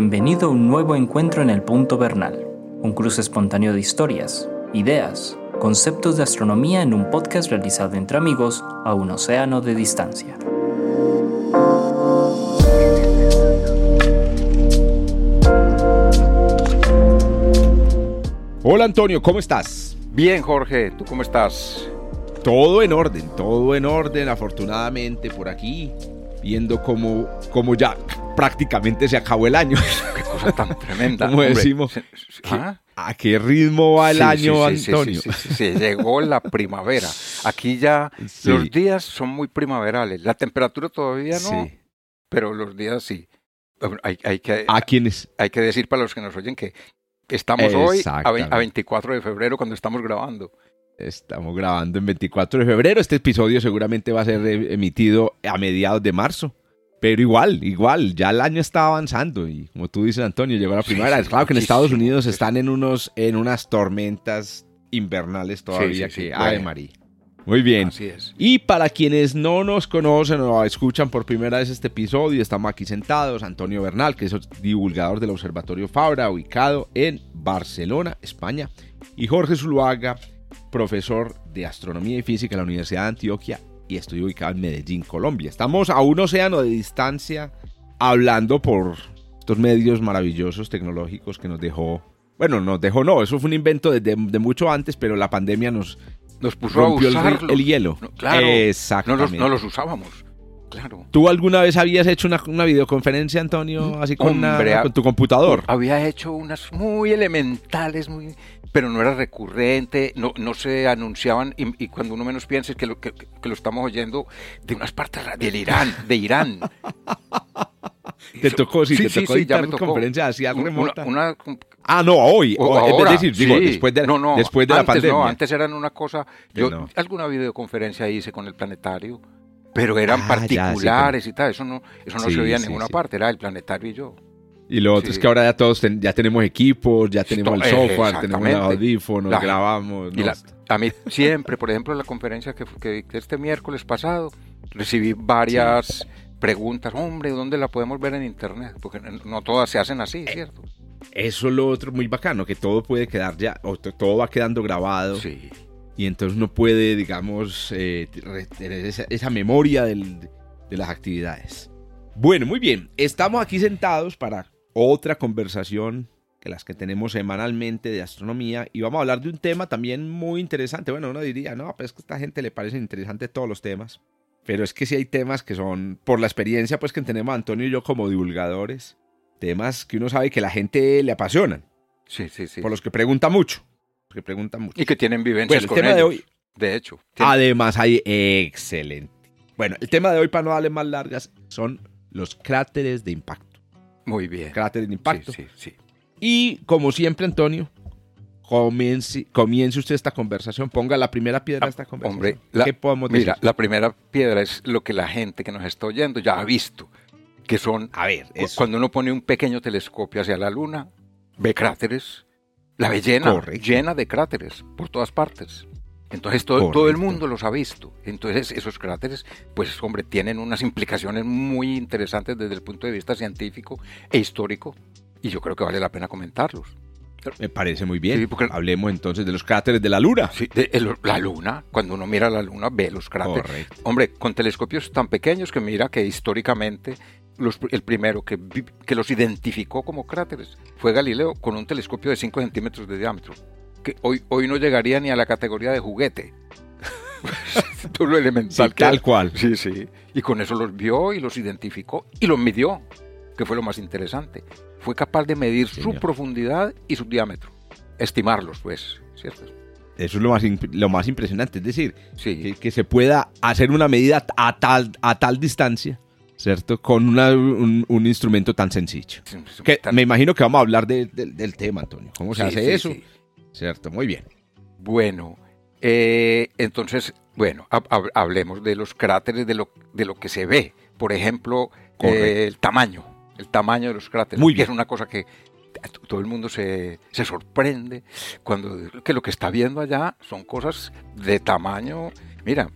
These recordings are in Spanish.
Bienvenido a un nuevo encuentro en el Punto Bernal, un cruce espontáneo de historias, ideas, conceptos de astronomía en un podcast realizado entre amigos a un océano de distancia. Hola Antonio, ¿cómo estás? Bien, Jorge, ¿tú cómo estás? Todo en orden, todo en orden, afortunadamente por aquí, viendo cómo, cómo ya prácticamente se acabó el año. Qué cosa tan tremenda. Como decimos, ¿Ah? ¿a qué ritmo va el Sí, año, sí, sí, sí, Antonio? Sí, llegó la primavera. Aquí ya los días son muy primaverales. La temperatura todavía no, Sí. pero los días sí. Hay, hay que, ¿A quiénes? hay que decir para los que nos oyen que estamos hoy a 24 de febrero cuando estamos grabando. Estamos grabando en 24 de febrero. Este episodio seguramente va a ser eh, emitido a mediados de marzo. Pero igual, igual, ya el año está avanzando y como tú dices, Antonio, llegó la primavera. sí, claro que en. Estados Unidos están en unos, en unas tormentas invernales todavía sí, sí, que, ave María. Muy bien. Así es. Y para quienes no nos conocen o escuchan por primera vez este episodio, estamos aquí sentados. Antonio Bernal, que es divulgador del Observatorio Fabra, ubicado en Barcelona, España. Y Jorge Zuluaga, profesor de Astronomía y Física en la Universidad de Antioquia y estoy ubicado en Medellín, Colombia. Estamos a un océano de distancia hablando por estos medios maravillosos tecnológicos que nos dejó... Bueno, nos dejó no, eso fue un invento desde de mucho antes, pero la pandemia nos Nos puso rompió a el, el hielo. No, claro. No Exactamente. los, no los usábamos. Claro. ¿Tú alguna vez habías hecho una, una videoconferencia, Antonio, así con, una- Hombre, a- con tu computador? Había hecho unas muy elementales, muy, pero no era recurrente, no, no se anunciaban, y, y cuando uno menos piensa es que lo, que, que lo estamos oyendo de unas partes del Irán, de Irán. Te tocó, sí, te tocó ya dictar me tocó. conferencia así remota. una- Ah, no, hoy. o hoy, ahora, es decir, digo, sí. después de, no, no, después de la antes pandemia. No, antes eran una cosa, yo no. alguna videoconferencia hice con el planetario, pero eran Ah, ya, sí, particulares y tal, eso no, eso no Sí, se veía en sí, ninguna sí. parte, era el planetario y yo. Y lo otro es que ahora ya todos ten- ya tenemos equipos, ya tenemos el to- eh, software, tenemos audífonos, La- grabamos. Y no, la- a mí siempre, por ejemplo, en la conferencia que, que, este miércoles pasado, recibí varias preguntas. Hombre, ¿dónde la podemos ver en internet? Porque no- todas se hacen así, ¿cierto? Eso es lo otro muy bacano, que todo puede quedar ya, o to- todo va quedando grabado. Sí. Y entonces uno puede, digamos, eh, tener esa, esa memoria del- de las actividades. Bueno, muy bien. Estamos aquí sentados para otra conversación que las que tenemos semanalmente de astronomía y vamos a hablar de un tema también muy interesante. Bueno, uno diría, no, pues que a esta gente le parecen interesantes todos los temas. Pero es que sí hay temas que son, por la experiencia pues que tenemos Antonio y yo como divulgadores, temas que uno sabe que la gente le apasionan, Sí, sí, sí. por los que pregunta mucho. Que pregunta mucho. Y que tienen vivencias Bueno, el con tema de ellos, hoy- De hecho. Además hay excelente. Bueno, el tema de hoy para no darle más largas son los cráteres de impacto. Muy bien. Cráteres de impacto. Sí, sí, sí. Y como siempre, Antonio, comience, comience usted esta conversación, ponga la primera piedra de esta conversación. Hombre, la- ¿qué podemos decir? Mira, la primera piedra es lo que la gente que nos está oyendo ya ha visto, que son A ver, eso. Cuando uno pone un pequeño telescopio hacia la luna, ve cráteres. La ve llena, Correcto. llena de cráteres por todas partes. Entonces todo, todo el mundo los ha visto. Entonces esos cráteres, pues hombre, tienen unas implicaciones muy interesantes desde el punto de vista científico e histórico. Y yo creo que vale la pena comentarlos. Me parece muy bien. Sí, porque- Hablemos entonces de los cráteres de la luna. Sí, de- el- la luna, cuando uno mira la luna, ve los cráteres. Correcto. Hombre, con telescopios tan pequeños que mira que históricamente los- el primero que, que los identificó como cráteres fue Galileo con un telescopio de 5 centímetros de diámetro, que hoy, hoy no llegaría ni a la categoría de juguete. Todo lo elemental Sí, que tal era. cual. Sí, sí. Y con eso los vio y los identificó y los midió, que fue lo más interesante. Fue capaz de medir Señor. su profundidad y su diámetro. Estimarlos, pues, ¿cierto? Eso es lo más, lo más impresionante. Es decir, Sí. que, que se pueda hacer una medida a tal, a tal distancia, ¿cierto? Con una- un, un instrumento tan sencillo. Que me imagino que vamos a hablar de- de- del tema, Antonio. ¿Cómo se Sí, hace sí, eso? ¿Cierto? Muy bien. Bueno, eh, entonces, bueno, hab- hab- hablemos de los cráteres, de lo, de lo que se ve. Por ejemplo, eh, el tamaño, el tamaño de los cráteres, Muy que bien. es una cosa que todo el mundo se, se sorprende cuando que lo que está viendo allá son cosas de tamaño. Mira,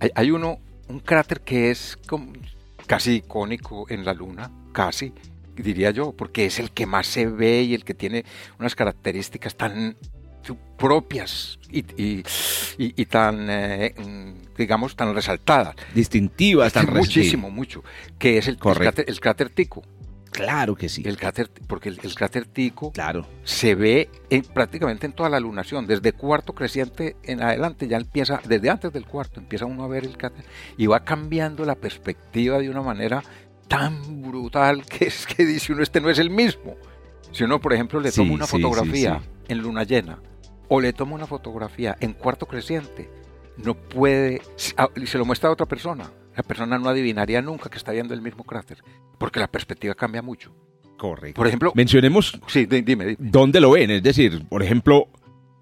hay, hay uno, un cráter que es como casi icónico en la Luna, casi, diría yo, porque es el que más se ve y el que tiene unas características tan propias y, y, tan, eh, digamos, tan resaltadas. Distintivas, tan Muchísimo, mucho. Que es el, cráter, el cráter Tico. Claro que sí. El cráter, porque el, cráter Tico claro. se ve en, prácticamente en toda la lunación. Desde cuarto creciente en adelante ya empieza, desde antes del cuarto empieza uno a ver el cráter y va cambiando la perspectiva de una manera tan brutal que es que dice uno, este no es el mismo. Si uno, por ejemplo, le toma una fotografía en luna llena o le toma una fotografía en cuarto creciente, no puede, ah, y se lo muestra a otra persona, la persona no adivinaría nunca que está viendo el mismo cráter, porque la perspectiva cambia mucho. Correcto. Por ejemplo, mencionemos sí, dime, dónde lo ven, es decir, por ejemplo,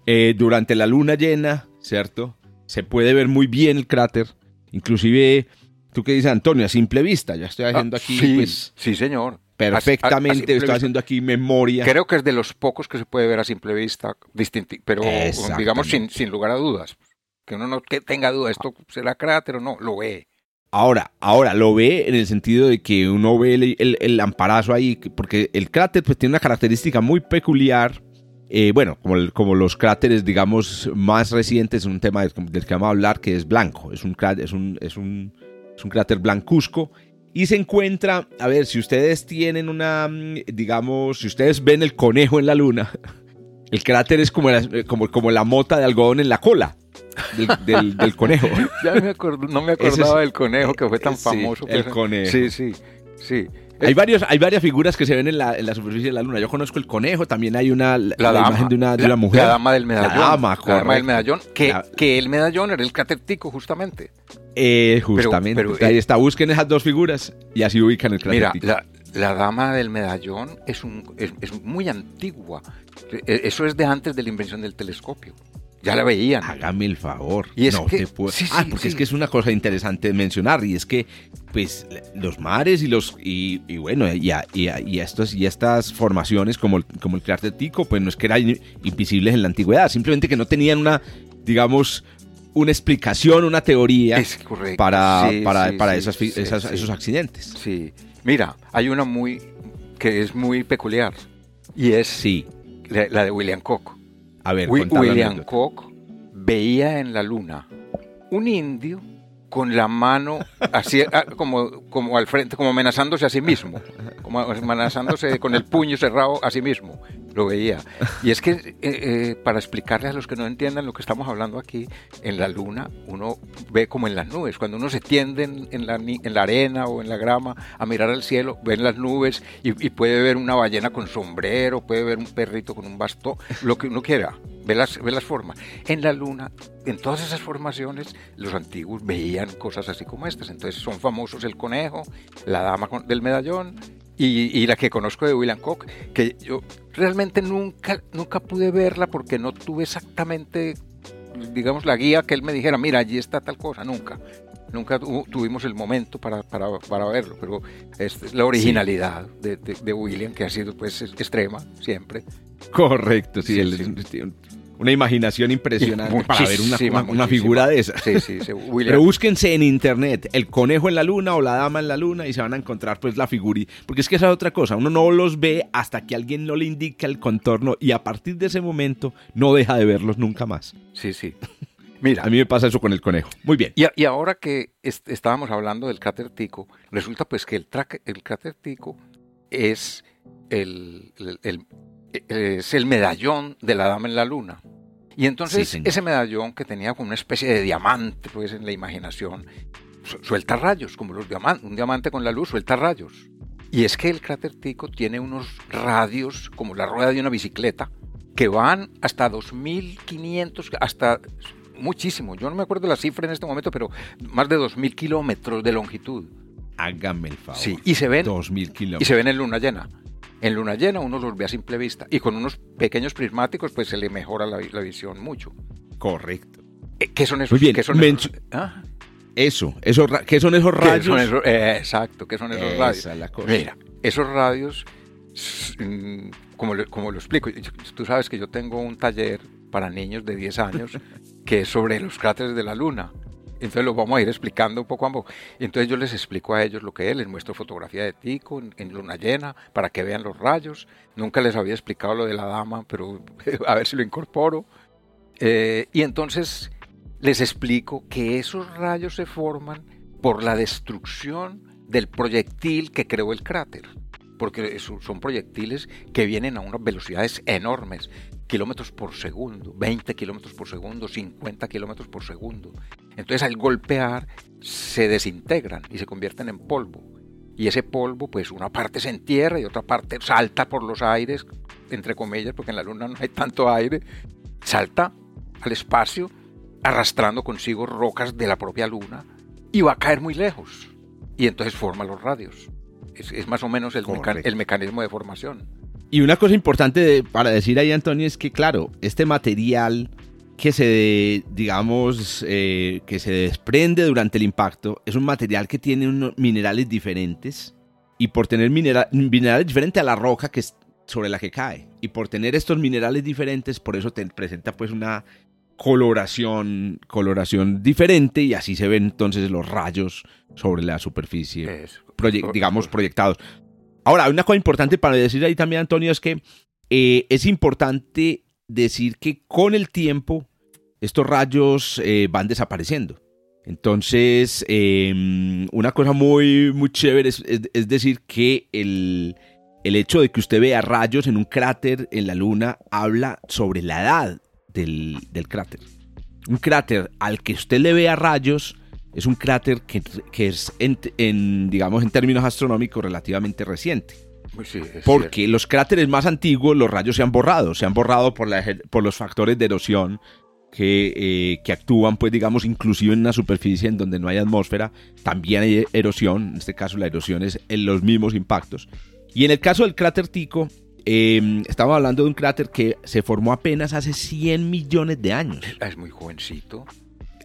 eh, durante la luna llena, ¿cierto? Se puede ver muy bien el cráter, inclusive, tú qué dices, Antonio, a simple vista, ya estoy haciendo ah, aquí, sí, pues, sí, señor perfectamente, estoy haciendo aquí memoria. Creo que es de los pocos que se puede ver a simple vista, pero digamos sin, sin, lugar a dudas. Que uno no tenga duda, esto será cráter o no, lo ve. Ahora, ahora lo ve en el sentido de que uno ve el, el, amparazo ahí, porque el cráter pues tiene una característica muy peculiar. Eh, bueno, como, como los cráteres, digamos, más recientes, un tema del, que vamos a hablar, que es blanco. Es un, es un, es un, es un cráter blancuzco y se encuentra, a ver, si ustedes tienen una, mm, digamos, si ustedes ven el conejo en la luna, el cráter es como la, como, como la mota de algodón en la cola. Del, conejo. Ya me no me acordaba del conejo que fue tan famoso. El conejo. Sí, sí, sí. Hay, varios, hay varias figuras que se ven en la, en la, superficie de la luna. Yo conozco el conejo, también hay una la, imagen de una, de una mujer. La dama del medallón. La dama, la dama del medallón. Que, que el medallón era el cráter tico, justamente. Eh, justamente. Ahí eh, está, busquen esas dos figuras y así ubican el Mira, la, dama del medallón es, un, es, muy antigua. E, eso es de antes de la invención del telescopio. Ya la veían. Hágame el favor. Y es no te puedo... ah, porque es que es una cosa interesante de mencionar y es que pues los mares y los y, bueno y, y, estos y estas formaciones como, como el cráter Tico pues no es que eran invisibles en la antigüedad, simplemente que no tenían una digamos una explicación, una teoría para, para, esos accidentes. Sí. Mira, hay una muy que es muy peculiar y es sí. la, de William Koch. A ver, William Koch veía en la luna un indio con la mano así ah, como, como al frente, como amenazándose a sí mismo, como amenazándose con el puño cerrado a sí mismo lo veía. Y es que, eh, eh, para explicarle a los que no entiendan lo que estamos hablando aquí, en la luna uno ve como en las nubes. Cuando uno se tiende en, la, en la, arena o en la grama a mirar al cielo, ven las nubes y, puede ver una ballena con sombrero, puede ver un perrito con un bastón, lo que uno quiera. Ve las, ve las formas. En la luna, en todas esas formaciones, los antiguos veían cosas así como estas. Entonces son famosos el conejo, la dama del medallón y, la que conozco de William Koch, que yo realmente nunca, nunca pude verla porque no tuve exactamente, digamos, la guía que él me dijera, mira, allí está tal cosa, nunca. Nunca tuvimos el momento para, para, para verlo, pero es la originalidad de, de, William, que ha sido pues extrema siempre. Correcto, sí, él, una imaginación impresionante para ver una, una, figura de esa. Sí, sí, Pero búsquense en internet el conejo en la luna o la dama en la luna y se van a encontrar pues la figura. Porque es que esa es otra cosa, uno no los ve hasta que alguien no le indica el contorno y a partir de ese momento no deja de verlos nunca más. Sí, sí. Mira. A mí me pasa eso con el conejo. Muy bien. Y, ahora que estábamos hablando del cráter Tico, resulta pues que el, el cráter Tico es el, el es el medallón de la dama en la luna. Y entonces ese medallón que tenía como una especie de diamante, pues en la imaginación, suelta rayos, como los diamantes, un diamante con la luz suelta rayos. Y es que el cráter Tico tiene unos radios como la rueda de una bicicleta que van hasta 2500, hasta muchísimo. Yo no me acuerdo la cifra en este momento, pero más de 2000 kilómetros de longitud. Hágame el favor. Sí, y se ven, 2000 kilómetros. y se ven en luna llena. En luna llena uno los ve a simple vista y con unos pequeños prismáticos pues se le mejora la, visión mucho. Correcto. Eh, ¿Qué son esos? Muy bien. ¿Qué son esos? ¿Ah? Eso, ¿qué son esos rayos? Eh, exacto, ¿qué son esos radios? Mira, esos radios, mm, como, como lo explico, tú sabes que yo tengo un taller para niños de 10 años que es sobre los cráteres de la Luna. Entonces lo vamos a ir explicando poco a poco. Entonces yo les explico a ellos lo que es, les muestro fotografía de Tico en, luna llena para que vean los rayos. Nunca les había explicado lo de la dama, pero a ver si lo incorporo. Eh, y entonces les explico que esos rayos se forman por la destrucción del proyectil que creó el cráter. Porque son proyectiles que vienen a unas velocidades enormes kilómetros por segundo, 20 kilómetros por segundo, 50 kilómetros por segundo. Entonces al golpear se desintegran y se convierten en polvo. Y ese polvo, pues una parte se entierra y otra parte salta por los aires, entre comillas, porque en la Luna no hay tanto aire, salta al espacio arrastrando consigo rocas de la propia Luna y va a caer muy lejos. Y entonces forma los radios. Es, más o menos el, el mecanismo de formación. Y una cosa importante para decir ahí, Antonio, es que, claro, este material que se, digamos, eh, que se desprende durante el impacto es un material que tiene unos minerales diferentes. Y por tener minerales diferentes a la roca que es sobre la que cae. Y por tener estos minerales diferentes, por eso te presenta pues una coloración, coloración diferente y así se ven entonces los rayos sobre la superficie, digamos, proyectados. Ahora, hay una cosa importante para decir ahí también, Antonio, es que eh, es importante decir que con el tiempo estos rayos eh, van desapareciendo. Entonces, em, una cosa muy, muy chévere es, decir que el, hecho de que usted vea rayos en un cráter en la Luna habla sobre la edad del, del cráter. Un cráter al que usted le vea rayos es un cráter que, es, en, digamos, en términos astronómicos relativamente reciente. Pues porque los cráteres más antiguos, los rayos se han borrado, se han borrado por, la, por los factores de erosión que, eh, que, actúan, pues digamos, inclusive en una superficie en donde no hay atmósfera, también hay erosión, en este caso la erosión es en los mismos impactos. Y en el caso del cráter Tico, eh, estamos hablando de un cráter que se formó apenas hace 100 millones de años. Es muy jovencito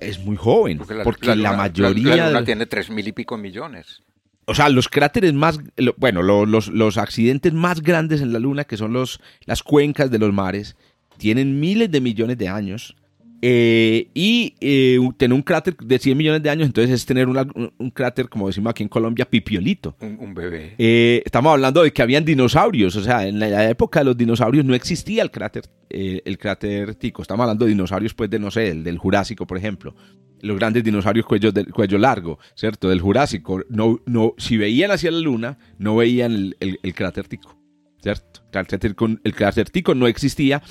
es muy joven. Porque la, mayoría. La, tiene tres mil y pico millones. O sea, los cráteres más. Bueno, los, los, accidentes más grandes en la Luna, que son los, las cuencas de los mares, tienen miles de millones de años. Eh, y eh, tener un cráter de 100 millones de años, entonces es tener un, cráter, como decimos aquí en Colombia, pipiolito. Un, bebé. Eh, estamos hablando de que habían dinosaurios, o sea, en la época de los dinosaurios no existía el cráter, el cráter Tico. Estamos hablando de dinosaurios, pues, de no sé, el del Jurásico, por ejemplo. Los grandes dinosaurios cuello, cuello largo, ¿cierto? Del Jurásico. No, no, si veían hacia la Luna, no veían el, cráter Tico, ¿cierto? el cráter Tico no existía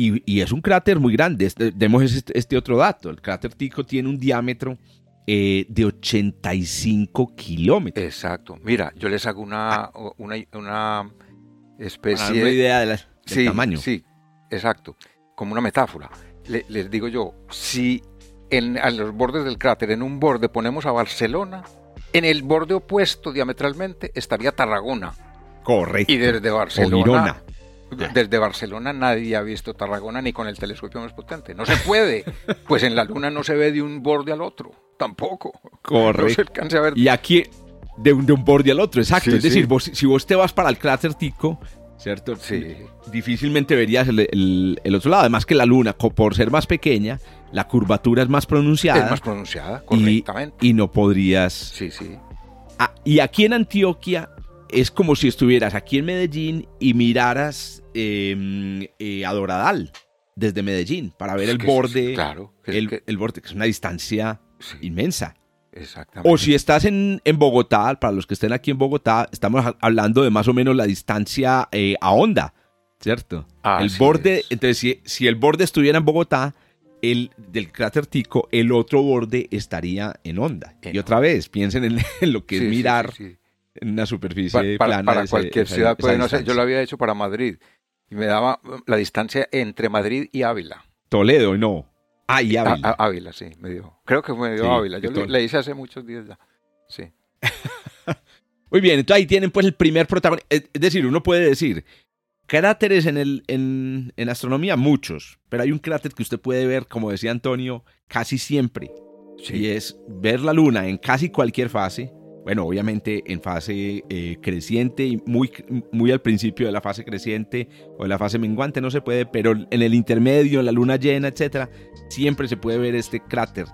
y, es un cráter muy grande. Este, demos este, este, otro dato. El cráter Tico tiene un diámetro eh, de 85 kilómetros. Exacto. Mira, yo les hago una, ah. una, una especie... Una idea del tamaño. Sí, exacto. Como una metáfora. les digo yo, si en, a los bordes del cráter, en un borde ponemos a Barcelona, en el borde opuesto diametralmente estaría Tarragona. Correcto. Y desde Barcelona desde Barcelona nadie ha visto Tarragona ni con el telescopio más potente. No se puede. Pues en la Luna no se ve de un borde al otro. Tampoco. Correcto. Y aquí de un, de un, borde al otro, exacto. es decir, si vos te vas para el cráter Tico, ¿cierto? Sí. Difícilmente verías el, otro lado. Además que la Luna, por ser más pequeña, la curvatura es más pronunciada. Es más pronunciada, correctamente. Y, no podrías... Sí, sí. Ah, y aquí en Antioquia es como si estuvieras aquí en Medellín y miraras em, eh, a Doradal desde Medellín para ver el borde. claro. el, borde, que es una distancia inmensa. Exactamente. O si estás en, Bogotá, para los que estén aquí en Bogotá, estamos hablando de más o menos la distancia eh, a onda, ¿cierto? el borde, entonces si, el borde estuviera en Bogotá, el del cráter Tico, el otro borde estaría en onda. y otra vez, piensen en, lo que es mirar en una superficie plana. Para cualquier ciudad, no sé, yo lo había hecho para Madrid y me daba la distancia entre Madrid y Ávila. Toledo, no. Ah, y Ávila. Ávila, sí, me dio. Creo que me dio Ávila. Yo le, hice hace muchos días ya. Sí. Muy bien, entonces ahí tienen pues el primer protagonista. Es decir, uno puede decir, cráteres en, el, en, en astronomía, muchos, pero hay un cráter que usted puede ver, como decía Antonio, casi siempre. Sí. Y es ver la luna en casi cualquier fase bueno, obviamente en fase eh, creciente y muy, muy al principio de la fase creciente o de la fase menguante no se puede, pero en el intermedio, en la luna llena, etcétera, siempre se puede ver este cráter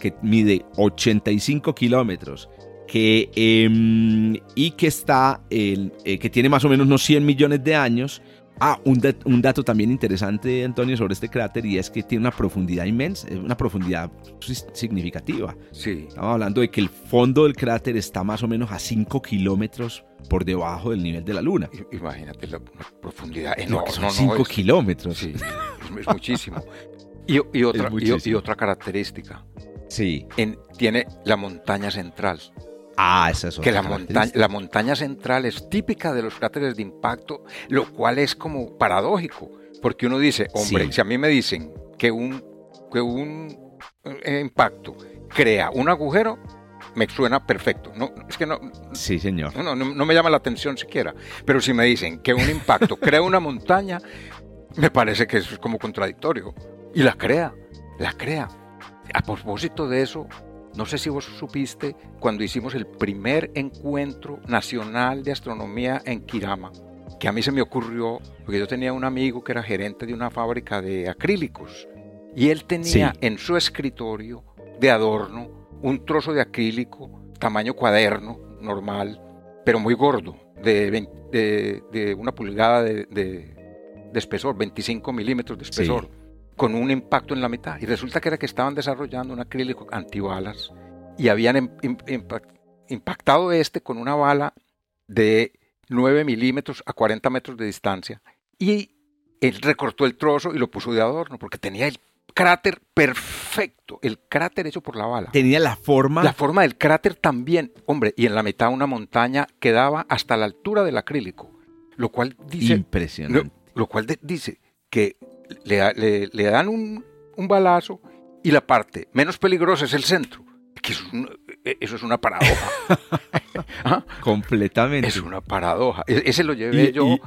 que mide 85 kilómetros em, y que está, eh, que tiene más o menos unos 100 millones de años. Ah, un, un, dato también interesante, Antonio, sobre este cráter y es que tiene una profundidad inmensa, una profundidad significativa. Sí. Estamos hablando de que el fondo del cráter está más o menos a 5 kilómetros por debajo del nivel de la Luna. Imagínate la profundidad enorme. No, 5 kilómetros. Sí, es muchísimo. Y, y otra, y, otra característica. Sí. En, tiene la montaña central. Ah, esa es Que la montaña, la montaña central es típica de los cráteres de impacto, lo cual es como paradójico, porque uno dice, hombre, si a mí me dicen que un, que un eh, impacto crea un agujero, me suena perfecto. No, es que no. Sí, señor. No, no, no, me llama la atención siquiera. Pero si me dicen que un impacto crea una montaña, me parece que eso es como contradictorio. Y la crea, la crea. A propósito de eso, no sé si vos supiste cuando hicimos el primer encuentro nacional de astronomía en Kirama, que a mí se me ocurrió, porque yo tenía un amigo que era gerente de una fábrica de acrílicos, y él tenía en su escritorio de adorno un trozo de acrílico, tamaño cuaderno, normal, pero muy gordo, de, una pulgada de, espesor, 25 milímetros de espesor con un impacto en la mitad. Y resulta que era que estaban desarrollando un acrílico antibalas y habían impactado este con una bala de 9 milímetros a 40 metros de distancia. Y él recortó el trozo y lo puso de adorno porque tenía el cráter perfecto, el cráter hecho por la bala. Tenía la forma. La forma del cráter también, hombre, y en la mitad una montaña que daba hasta la altura del acrílico, lo cual dice. Impresionante. Lo, cual dice que le, le, dan un, un, balazo y la parte menos peligrosa es el centro. Que e, eso es una paradoja. ¿Ah? Completamente. Es una paradoja. E, ese lo llevé yo,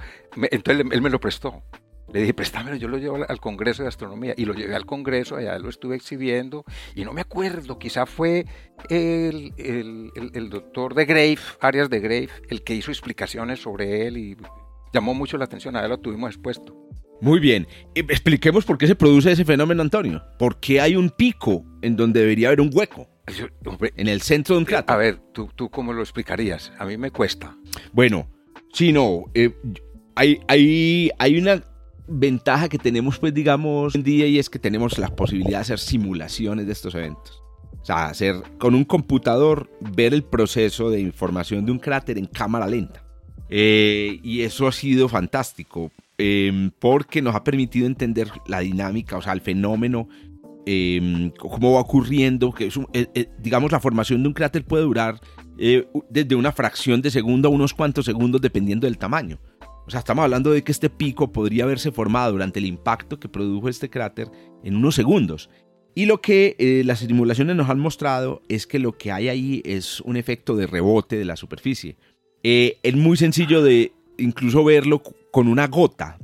entonces él me lo prestó. Le dije, préstamelo, yo lo llevo al Congreso de Astronomía. Y lo llevé al Congreso, allá lo estuve exhibiendo. Y no me acuerdo, quizá fue el, el, el, el doctor de Grave, Arias de Grave, el que hizo explicaciones sobre él y llamó mucho la atención. A él lo tuvimos expuesto. Muy bien. Eh, expliquemos por qué se produce ese fenómeno, Antonio. ¿Por qué hay un pico en donde debería haber un hueco? en el centro de un cráter. A ver, ¿tú, ¿tú cómo lo explicarías? A mí me cuesta. Bueno, sí, no. Eh, hay, hay, hay una ventaja que tenemos, pues, digamos, en día y es que tenemos la posibilidad de hacer simulaciones de estos eventos. O sea, hacer con un computador, ver el proceso de información de un cráter en cámara lenta. Eh, y eso ha sido fantástico. Em, porque nos ha permitido entender la dinámica, o sea, el fenómeno, em, cómo va ocurriendo, que es eh, eh, digamos, la formación de un cráter puede durar eh, desde una fracción de segundo a unos cuantos segundos dependiendo del tamaño. O sea, estamos hablando de que este pico podría haberse formado durante el impacto que produjo este cráter en unos segundos. Y lo que las simulaciones nos han mostrado es que lo que hay ahí es un efecto de rebote de la superficie. es muy sencillo de incluso verlo con una gota.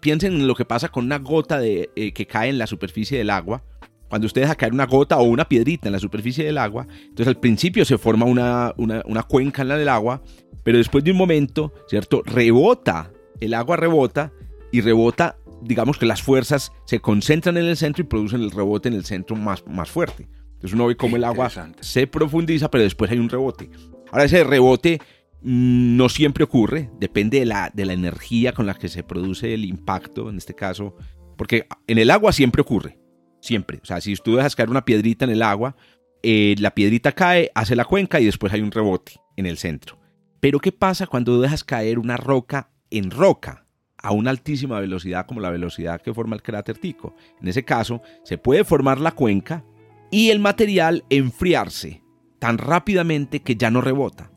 piensen en lo que pasa con una gota de, eh, que cae en la superficie del agua. Cuando usted deja caer una gota o una piedrita en la superficie del agua, entonces al principio se forma una, una, cuenca en la del agua, pero después de un momento, ¿cierto? Rebota, el agua rebota y rebota, digamos que las fuerzas se concentran en el centro y producen el rebote en el centro más, más fuerte. Entonces uno ve cómo el agua se profundiza, pero después hay un rebote. Ahora ese rebote no siempre ocurre, depende de la, de la energía con la que se produce el impacto, en este caso, porque en el agua siempre ocurre, siempre. O sea, si tú dejas caer una piedrita en el agua, eh, la piedrita cae, hace la cuenca y después hay un rebote en el centro. Pero ¿qué pasa cuando dejas caer una roca en roca? a una altísima velocidad como la velocidad que forma el cráter Tico. En ese caso, se puede formar la cuenca y el material enfriarse tan rápidamente que ya no rebota.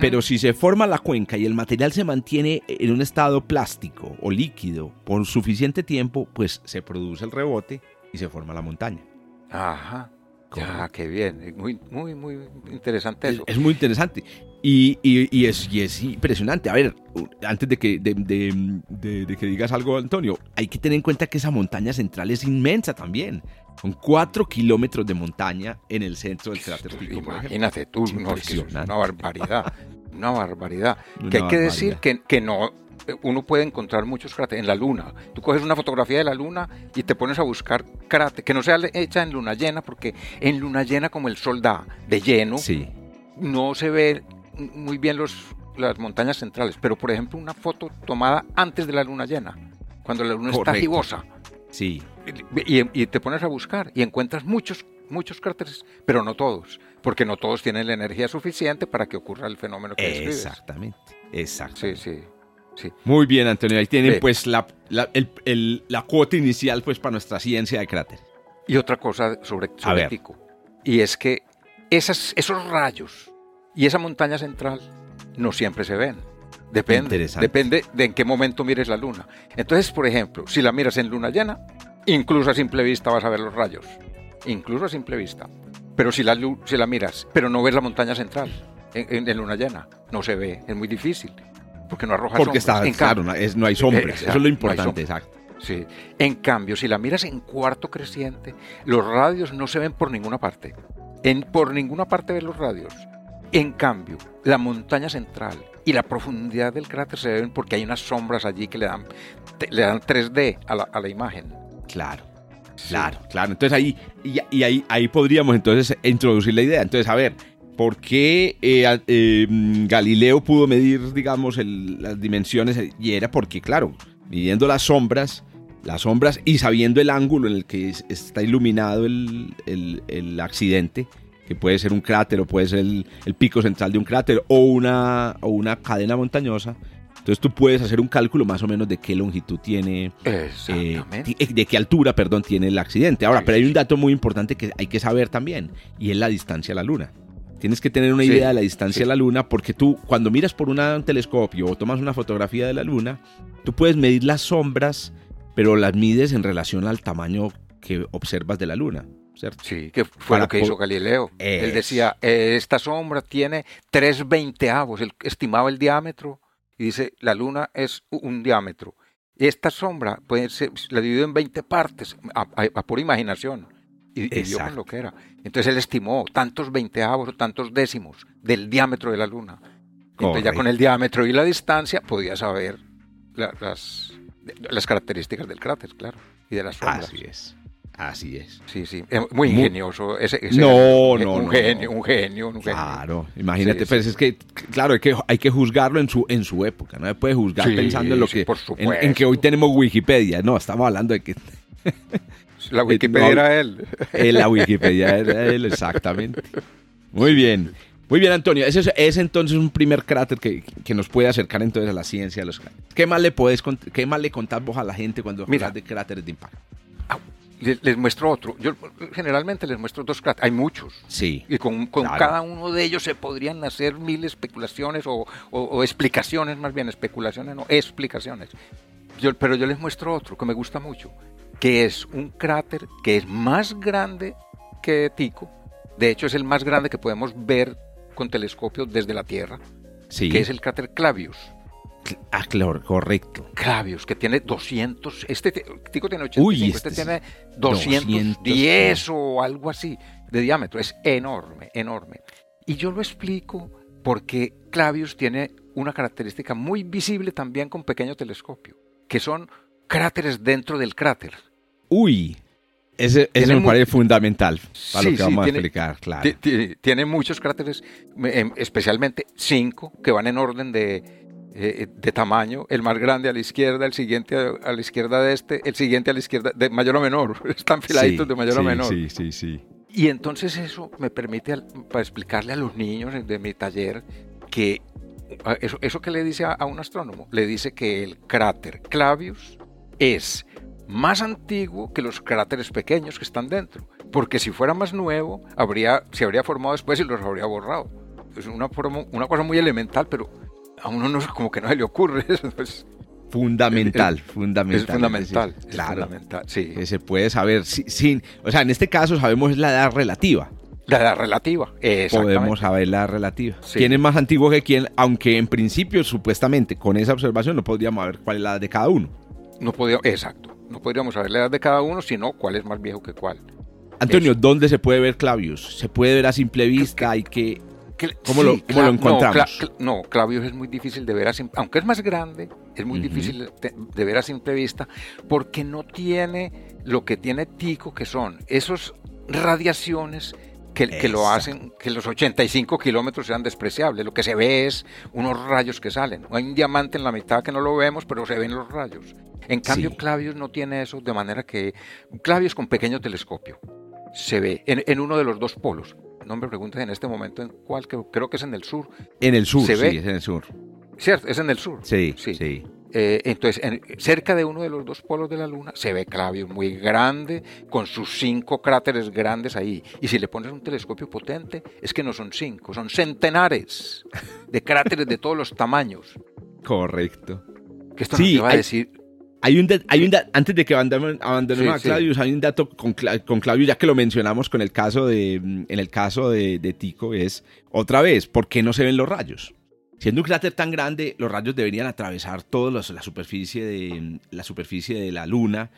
Pero si se forma la cuenca y el material se mantiene en un estado plástico o líquido por suficiente tiempo, pues se produce el rebote y se forma la montaña. Ajá. Ya, qué bien. Muy, muy, muy interesante eso. Es, muy interesante. Y, y, es, y, es, impresionante. A ver, antes de que, de, de, que digas algo, Antonio, hay que tener en cuenta que esa montaña central es inmensa también. Son cuatro kilómetros de montaña en el centro del cráter Imagínate tú, no, es una barbaridad. Una barbaridad. que hay que decir que, que, no, uno puede encontrar muchos cráteres en la luna. Tú coges una fotografía de la luna y te pones a buscar cráteres, que no sea hecha en luna llena, porque en luna llena como el sol da de lleno, Sí. no se ve muy bien los, las montañas centrales. Pero por ejemplo una foto tomada antes de la luna llena, cuando la luna está gibosa, Sí. Y, y te pones a buscar y encuentras muchos, muchos cráteres, pero no todos, porque no todos tienen la energía suficiente para que ocurra el fenómeno que describes. Exactamente. Exacto. Sí, sí, sí. Muy bien, Antonio. Ahí tienen Ve. pues la, la, el- el- la cuota inicial pues para nuestra ciencia de cráter. Y otra cosa sobre, sobre. Tico, y es que esas, esos rayos y esa montaña central no siempre se ven. Depende, Interesante. depende de en qué momento mires la luna. Entonces, por ejemplo, si la miras en luna llena, incluso a simple vista vas a ver los rayos. Incluso a simple vista. Pero si la, si la miras, pero no ves la montaña central en, en- en luna llena, no se ve, es muy difícil. Porque no arroja Porque sombras. está, En claro, cambio- no, es- no hay sombras. Exacto, Eso es lo no importante, sombras. exacto. Sí. En cambio, si la miras en cuarto creciente, los radios no se ven por ninguna parte. En, por ninguna parte ven los radios. En cambio, la montaña central y la profundidad del cráter se ven porque hay unas sombras allí que le dan, te- le dan 3D a la, a la imagen. Claro. Sí. Claro, claro. Entonces ahí, y, y ahí, ahí podríamos entonces introducir la idea. Entonces, a ver, ¿por qué eh, eh, Galileo pudo medir, digamos, el- las dimensiones? Y era porque, claro, midiendo las sombras, las sombras y sabiendo el ángulo en el que es- está iluminado el, el- el accidente, que puede ser un cráter o puede ser el, el pico central de un cráter o una, o una cadena montañosa. Entonces tú puedes hacer un cálculo más o menos de qué longitud tiene eh, de qué altura, perdón, tiene el accidente. Ahora, Sí, pero hay sí, un dato muy importante que hay que saber también, y es la distancia a la Luna. Tienes que tener una Sí, idea de la distancia sí. a la Luna, porque tú, cuando miras por una- un telescopio o tomas una fotografía de la Luna, tú puedes medir las sombras, pero las mides en relación al tamaño que observas de la Luna, ¿cierto? Sí, que fue Para lo que hizo Galileo. Él Eso. decía, eh, esta sombra tiene tres veinteavos, él estimaba el diámetro y dice, la luna es un diámetro. Esta sombra puede ser, la dividió en 20 partes, a, a- a pura imaginación. Y, y con lo que era. Entonces él estimó tantos veinteavos o tantos décimos del diámetro de la luna. Entonces ya con el diámetro y la distancia podía saber la- las, las características del cráter, claro, y de las sombras. Así es, así es. Sí, sí, es muy ingenioso. Ese, ese No, no, un no, genio, no. un genio, un genio. Claro, imagínate, Sí, pues sí. es que, claro, hay que, hay que juzgarlo en su, en su época, no se puede juzgar Sí, pensando en lo sí, que, por en, en que hoy tenemos Wikipedia, no, estamos hablando de que La Wikipedia no, era él. en la Wikipedia era él, exactamente. Muy bien, muy bien Antonio, ese es, es entonces un primer cráter que, que nos puede acercar entonces a la ciencia de los cráteres. ¿Qué más le puedes, cont- qué más le contás vos a la gente cuando hablas de cráteres de impacto? Les, les muestro otro. Yo generalmente les muestro dos cráteres. Hay muchos. Sí, Y con, con Claro. cada uno de ellos se podrían hacer mil especulaciones o, o- o explicaciones, más bien especulaciones, no, explicaciones. Yo- pero yo les muestro otro que me gusta mucho, que es un cráter que es más grande que Tico. De hecho, es el más grande que podemos ver con telescopio desde la Tierra, sí. que es el cráter Clavius. Ah, claro, correcto. Clavius, que tiene 200, este Tico tiene 85, Uy, este, este es tiene 210 210 o algo así de diámetro, es enorme, enorme. Y yo lo explico porque Clavius tiene una característica muy visible también con pequeño telescopio, que son cráteres dentro del cráter. Uy, ese, Tiene me parece fundamental para Sí, lo que sí, vamos a tiene- explicar, claro. Ti- ti- Tiene muchos cráteres, em, especialmente cinco, que van en orden de, eh, de tamaño. El más grande a la izquierda, el siguiente a, a la izquierda de este, el siguiente a la izquierda, de mayor a menor. Están filaditos Sí, de mayor a sí, menor. Sí, sí, sí. Y entonces eso me permite al- para explicarle a los niños de mi taller que eso, eso que le dice a, a un astrónomo, le dice que el cráter Clavius es más antiguo que los cráteres pequeños que están dentro, porque si fuera más nuevo, habría, se habría formado después y los habría borrado. Es una, forma- una cosa muy elemental, pero a uno no, como que no se le ocurre. Eso es, Fundamental, es fundamental. fundamental. es claro, fundamental, sí. que se puede saber si- sin, o sea, en este caso sabemos la edad relativa. La edad relativa. Podemos saber la relativa. Sí. ¿Quién es más antiguo que quién? Aunque en principio, supuestamente, con esa observación no podríamos saber cuál es la edad de cada uno. No podía, exacto. No podríamos saber la edad de cada uno, sino cuál es más viejo que cuál. Antonio, Eso. ¿dónde se puede ver Clavius? ¿Se puede ver a simple vista? Hay que... ¿Cómo, lo, lo, encontramos? No, Clavius es muy difícil de ver, a aunque es más grande, es muy difícil de, ver a simple vista, porque no tiene lo que tiene Tico, que son esos radiaciones que, lo hacen que los 85 kilómetros sean despreciables. Lo que se ve es unos rayos que salen. Hay un diamante en la mitad que no lo vemos, pero se ven los rayos. En cambio, Clavius no tiene eso, de manera que Clavius con pequeño telescopio se ve en, uno de los dos polos. No me preguntes en este momento en cuál, creo que es en el sur. En el sur, sí, es en el sur. Cierto, es en el sur. Sí, sí. sí. Eh, entonces, cerca de uno de los dos polos de la Luna se ve Clavius muy grande, con sus cinco cráteres grandes ahí. Y si le pones un telescopio potente, es que no son cinco, son centenares de cráteres de todos los tamaños. Correcto. Que esto sí, a decir hay un, hay un antes de que abandonemos, a Clavius, hay un dato con, con, Clavius, ya que lo mencionamos con el caso de, en el caso de, de, Tico, es otra vez, ¿por qué no se ven los rayos? Siendo un cráter tan grande, los rayos deberían atravesar toda la superficie de la superficie de la Luna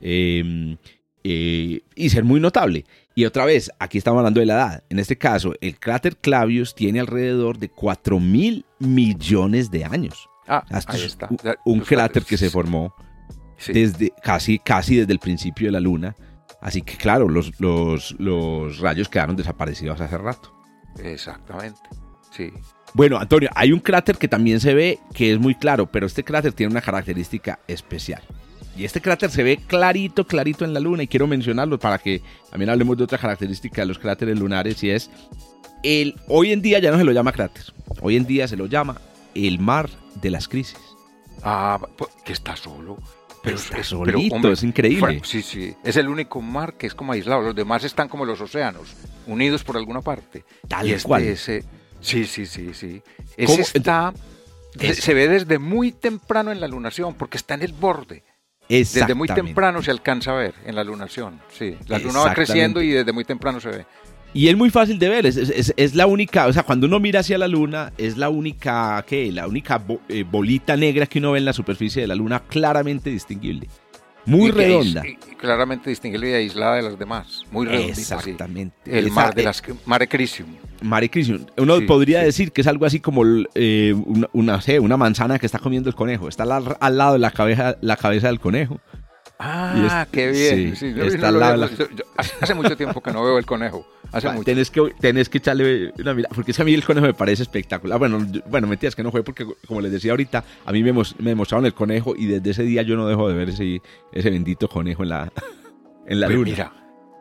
em, eh, y ser muy notable. Y otra vez, aquí estamos hablando de la edad. En este caso, el cráter Clavius tiene alrededor de 4 mil millones de años. Ah, ahí está. Un, cráter que se formó desde casi, casi desde el principio de la Luna. Así que claro, los, los, los rayos quedaron desaparecidos hace rato. Exactamente, sí. Bueno, Antonio, hay un cráter que también se ve que es muy claro, pero este cráter tiene una característica especial. Y este cráter se ve clarito, clarito en la Luna y quiero mencionarlo para que también hablemos de otra característica de los cráteres lunares y es el hoy en día ya no se lo llama cráter, hoy en día se lo llama el mar de las crisis. Ah, pues, que está solo. Pero es, solito, es increíble. sí, sí. Es el único mar que es como aislado. Los demás están como los océanos, unidos por alguna parte. Tal y este, cual. Ese, sí, sí, sí, sí. Ese está. Se ve desde muy temprano en la lunación, porque está en el borde. Desde muy temprano se alcanza a ver en la lunación. Sí, la luna va creciendo y desde muy temprano se ve. Y es muy fácil de ver, es, la única, o sea, cuando uno mira hacia la luna, es la única, ¿qué? La única eh, bolita negra que uno ve en la superficie de la luna claramente distinguible. Muy redonda. claramente distinguible y aislada de las demás. Muy redonda. Exactamente. El mar de las Mare Crisium. Mare Crisium. Uno podría decir que es algo así como eh, una, una, manzana que está comiendo el conejo. Está al, lado de la cabeza, la cabeza del conejo. Ah, qué bien. hace mucho tiempo que no veo el conejo. Hace mucho. Tenés que, tenés que echarle una mirada, porque es que a mí el conejo me parece espectacular. Bueno, bueno, mentiras que no fue porque, como les decía ahorita, a mí me, me mostraron el conejo y desde ese día yo no dejo de ver ese, ese bendito conejo en la, en la luna. Mira,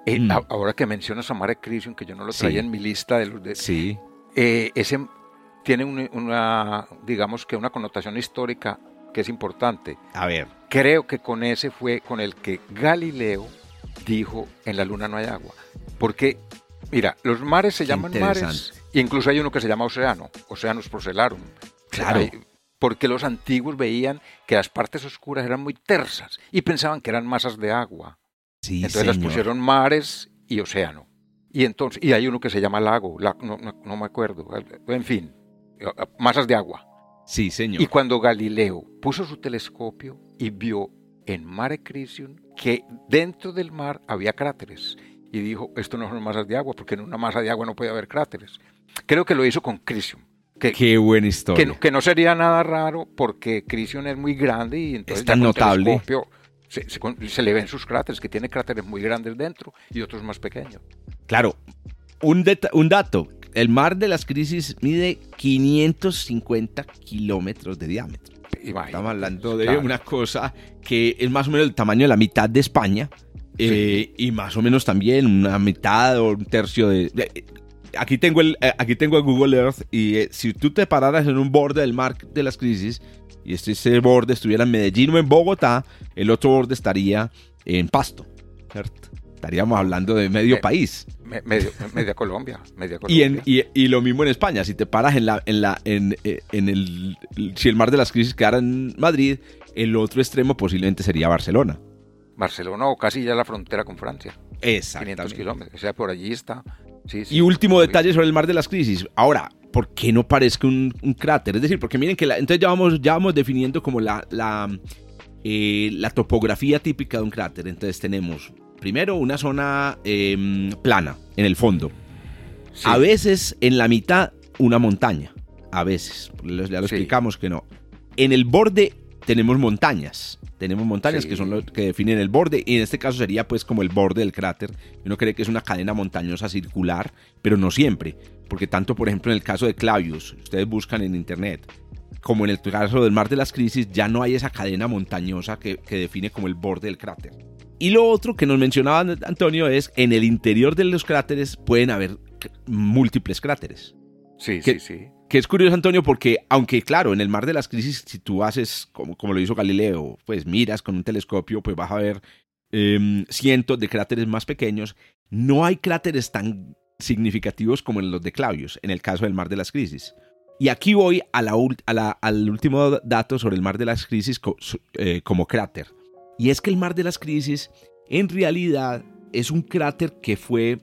eh, mm. ahora que mencionas a Mare Crisium, que yo no lo traía en mi lista de los de... Sí. Eh, ese tiene una, digamos que una connotación histórica que es importante. A ver. Creo que con ese fue con el que Galileo dijo en la luna no hay agua. Porque Mira, los mares se llaman mares, e incluso hay uno que se llama océano, Oceanus Procelarum. Claro. Porque los antiguos veían que las partes oscuras eran muy tersas y pensaban que eran masas de agua. Sí, entonces las pusieron mares y océano. Y entonces, y hay uno que se llama lago, no, me acuerdo, en fin, masas de agua. Sí, señor. Y cuando Galileo puso su telescopio y vio en Mare Crisium que dentro del mar había cráteres y dijo, esto no son masas de agua, porque en una masa de agua no puede haber cráteres. Creo que lo hizo con Crisium. Que, Qué buena historia. Que, no sería nada raro porque Crisium es muy grande y entonces es tan notable. Se, se, le ven sus cráteres, que tiene cráteres muy grandes dentro y otros más pequeños. Claro, un, un dato, el mar de las crisis mide 550 kilómetros de diámetro. Estamos hablando de una cosa que es más o menos el tamaño de la mitad de España eh, y más o menos también una mitad o un tercio de... aquí, tengo el, eh, aquí tengo el Google Earth y eh, si tú te pararas en un borde del mar de las crisis y este, ese borde estuviera en Medellín o en Bogotá, el otro borde estaría en Pasto. Estaríamos hablando de medio país. media Colombia. Y, en, y, lo mismo en España. Si te paras en la, en la, en, en el, si el mar de las crisis quedara en Madrid, el otro extremo posiblemente sería Barcelona. Barcelona o casi ya la frontera con Francia. Exactamente. 500 kilómetros, o sea, por allí está. y último detalle sobre el mar de las crisis. Ahora, ¿por qué no parezca un, cráter? Es decir, porque miren que la, entonces ya vamos, ya vamos definiendo como la, la, eh, la topografía típica de un cráter. Entonces tenemos primero una zona em, plana en el fondo. A veces en la mitad una montaña, a veces. Ya lo explicamos que no. En el borde tenemos montañas. Tenemos montañas que son lo que definen el borde, y en este caso sería pues como el borde del cráter. Uno cree que es una cadena montañosa circular, pero no siempre, porque tanto por ejemplo en el caso de Clavius, ustedes buscan en internet, como en el caso del Mar de las Crisis, ya no hay esa cadena montañosa que, que define como el borde del cráter. Y lo otro que nos mencionaba Antonio es, en el interior de los cráteres pueden haber múltiples cráteres. Sí, sí, sí. Que es curioso, Antonio, porque aunque, claro, en el mar de las crisis, si tú haces, como, como lo hizo Galileo, pues miras con un telescopio, pues vas a ver em, cientos de cráteres más pequeños, no hay cráteres tan significativos como en los de Clavius, en el caso del mar de las crisis. Y aquí voy a la, al último dato sobre el mar de las crisis eh, como cráter. Y es que el mar de las crisis, en realidad, es un cráter que fue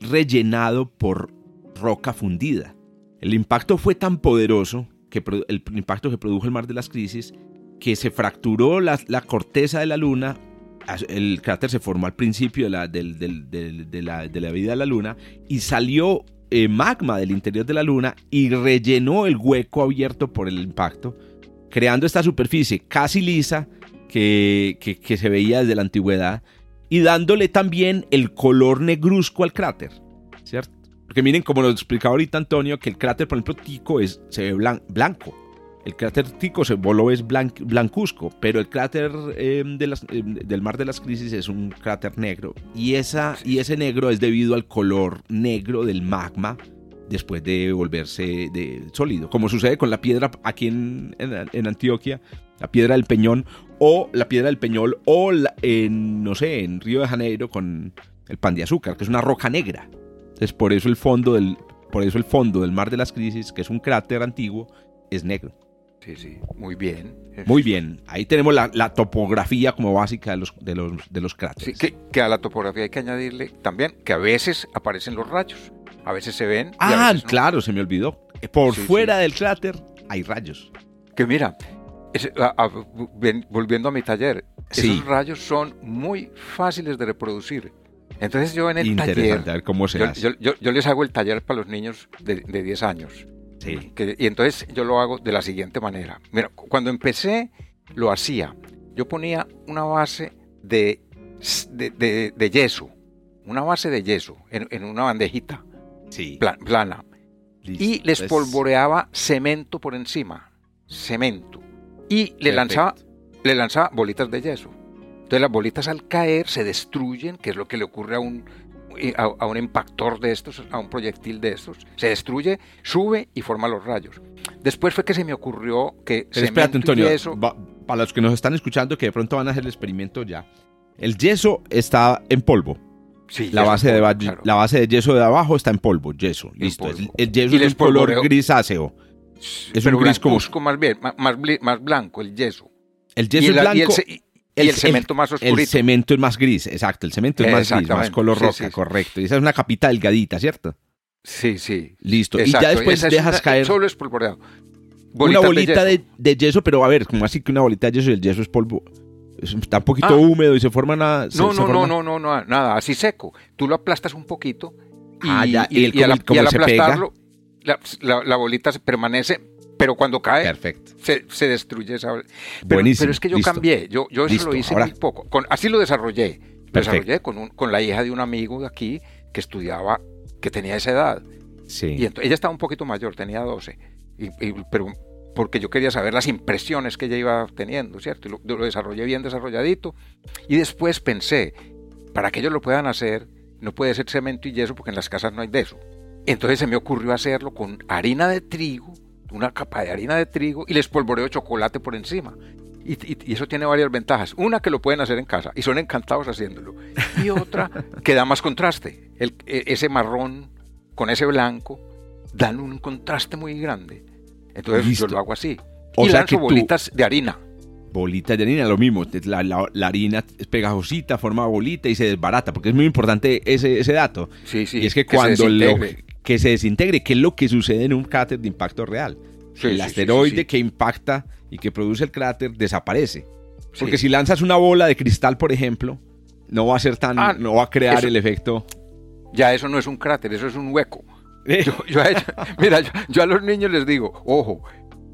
rellenado por roca fundida. El impacto fue tan poderoso, que el impacto que produjo el mar de las crisis, que se fracturó la, corteza de la luna, el cráter se formó al principio de la, vida de la luna y salió eh, magma del interior de la luna y rellenó el hueco abierto por el impacto, creando esta superficie casi lisa que, que se veía desde la antigüedad y dándole también el color negruzco al cráter, ¿cierto? Porque miren, como lo explicaba ahorita Antonio, que el cráter, por ejemplo, Tico es, se ve blanco. El cráter Tico se voló es blancuzco, pero el cráter em, de em, del Mar de las Crisis es un cráter negro. Y, esa, y ese negro es debido al color negro del magma después de volverse de sólido. Como sucede con la piedra aquí en, en, Antioquia, la piedra del Peñón, o la piedra del Peñol, o en, no sé, en Río de Janeiro con el pan de azúcar, que es una roca negra. Entonces, por eso el fondo del, por eso el fondo del Mar de las Crisis, que es un cráter antiguo, es negro. Sí, sí, muy bien. Muy bien. Ahí tenemos la, topografía como básica de los, de los, de los cráteres. Sí, que, a la topografía hay que añadirle también que a veces aparecen los rayos. A veces se ven. ah, claro, se me olvidó. Por fuera del cráter hay rayos. Que mira, volviendo a mi taller, esos rayos son muy fáciles de reproducir. Entonces yo en el taller, cómo se yo, les hago el taller para los niños de, 10 años. Sí. y entonces yo lo hago de la siguiente manera. Mira, cuando empecé lo hacía. Yo ponía una base de, de, yeso, una base de yeso en, una bandejita sí. plana. Y les polvoreaba cemento por encima, cemento. Y le lanzaba, le lanzaba bolitas de yeso. Entonces las bolitas al caer se destruyen, que es lo que le ocurre a un, eh, a, un impactor de estos, a un proyectil de estos. Se destruye, sube y forma los rayos. Después fue que se me ocurrió que... Pero espérate, Antonio, para los que nos están escuchando, que de pronto van a hacer el experimento ya. El yeso está en polvo. Sí, la, base de, la base de yeso de abajo está en polvo, yeso, listo. El, yeso es un color grisáceo. Es un gris como... más bien, más, más, blanco, el yeso. El yeso es blanco y el cemento más oscurito. El cemento es más gris, exacto. El cemento es más gris, más color roca, correcto. Y esa es una capita delgadita, ¿cierto? Sí, sí. Listo. Y ya después dejas caer. Solo es polvoreado. una bolita de yeso. pero a ver, como así que una bolita de yeso y el yeso es polvo. Está un poquito ah. húmedo y se forma nada. No, no, no, no, no, no, nada, así seco. Tú lo aplastas un poquito y, ah, ya. y, el, al, aplastarlo, la, bolita se permanece pero cuando cae, Perfecto. Se, destruye esa. Pero, pero es que yo cambié, yo, yo eso lo hice muy poco. así lo desarrollé. Lo desarrollé con, con la hija de un amigo de aquí que estudiaba, que tenía esa edad. Sí. Y ella estaba un poquito mayor, tenía 12. Y, pero porque yo quería saber las impresiones que ella iba teniendo, ¿cierto? Y lo, lo, desarrollé bien desarrolladito. Y después pensé, para que ellos lo puedan hacer, no puede ser cemento y yeso porque en las casas no hay de eso. Entonces se me ocurrió hacerlo con harina de trigo una capa de harina de trigo y les polvoreo chocolate por encima. Y, eso tiene varias ventajas. Una, que lo pueden hacer en casa y son encantados haciéndolo. Y otra, que da más contraste. El, e, ese marrón con ese blanco dan un contraste muy grande. Entonces yo lo hago así. O y sea que bolitas de harina. Bolitas de harina, lo mismo. La, la, harina es pegajosita, forma bolita y se desbarata, porque es muy importante ese, ese dato. Sí, sí. Y es que, cuando lo, que se desintegre, que es lo que sucede en un cráter de impacto real. el asteroide que impacta y que produce el cráter desaparece. Porque si lanzas una bola de cristal, por ejemplo, no va a ser tan, ah, no va a crear el efecto. Ya eso no es un cráter, eso es un hueco. mira, yo, a los niños les digo, ojo,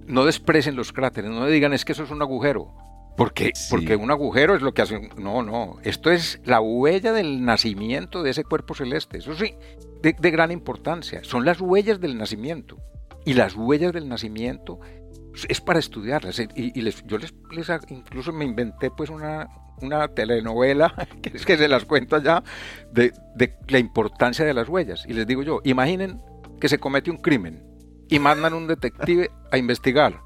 no desprecien los cráteres, no digan es que eso es un agujero. Porque, porque un agujero es lo que hace. No, no. Esto es la huella del nacimiento de ese cuerpo celeste. Eso sí, de, gran importancia. Son las huellas del nacimiento. Y las huellas del nacimiento es para estudiarlas. Y, les, yo les, incluso me inventé pues una, una telenovela, que es que se las cuento allá, de, de la importancia de las huellas. Y les digo yo, imaginen que se comete un crimen y mandan un detective a investigar.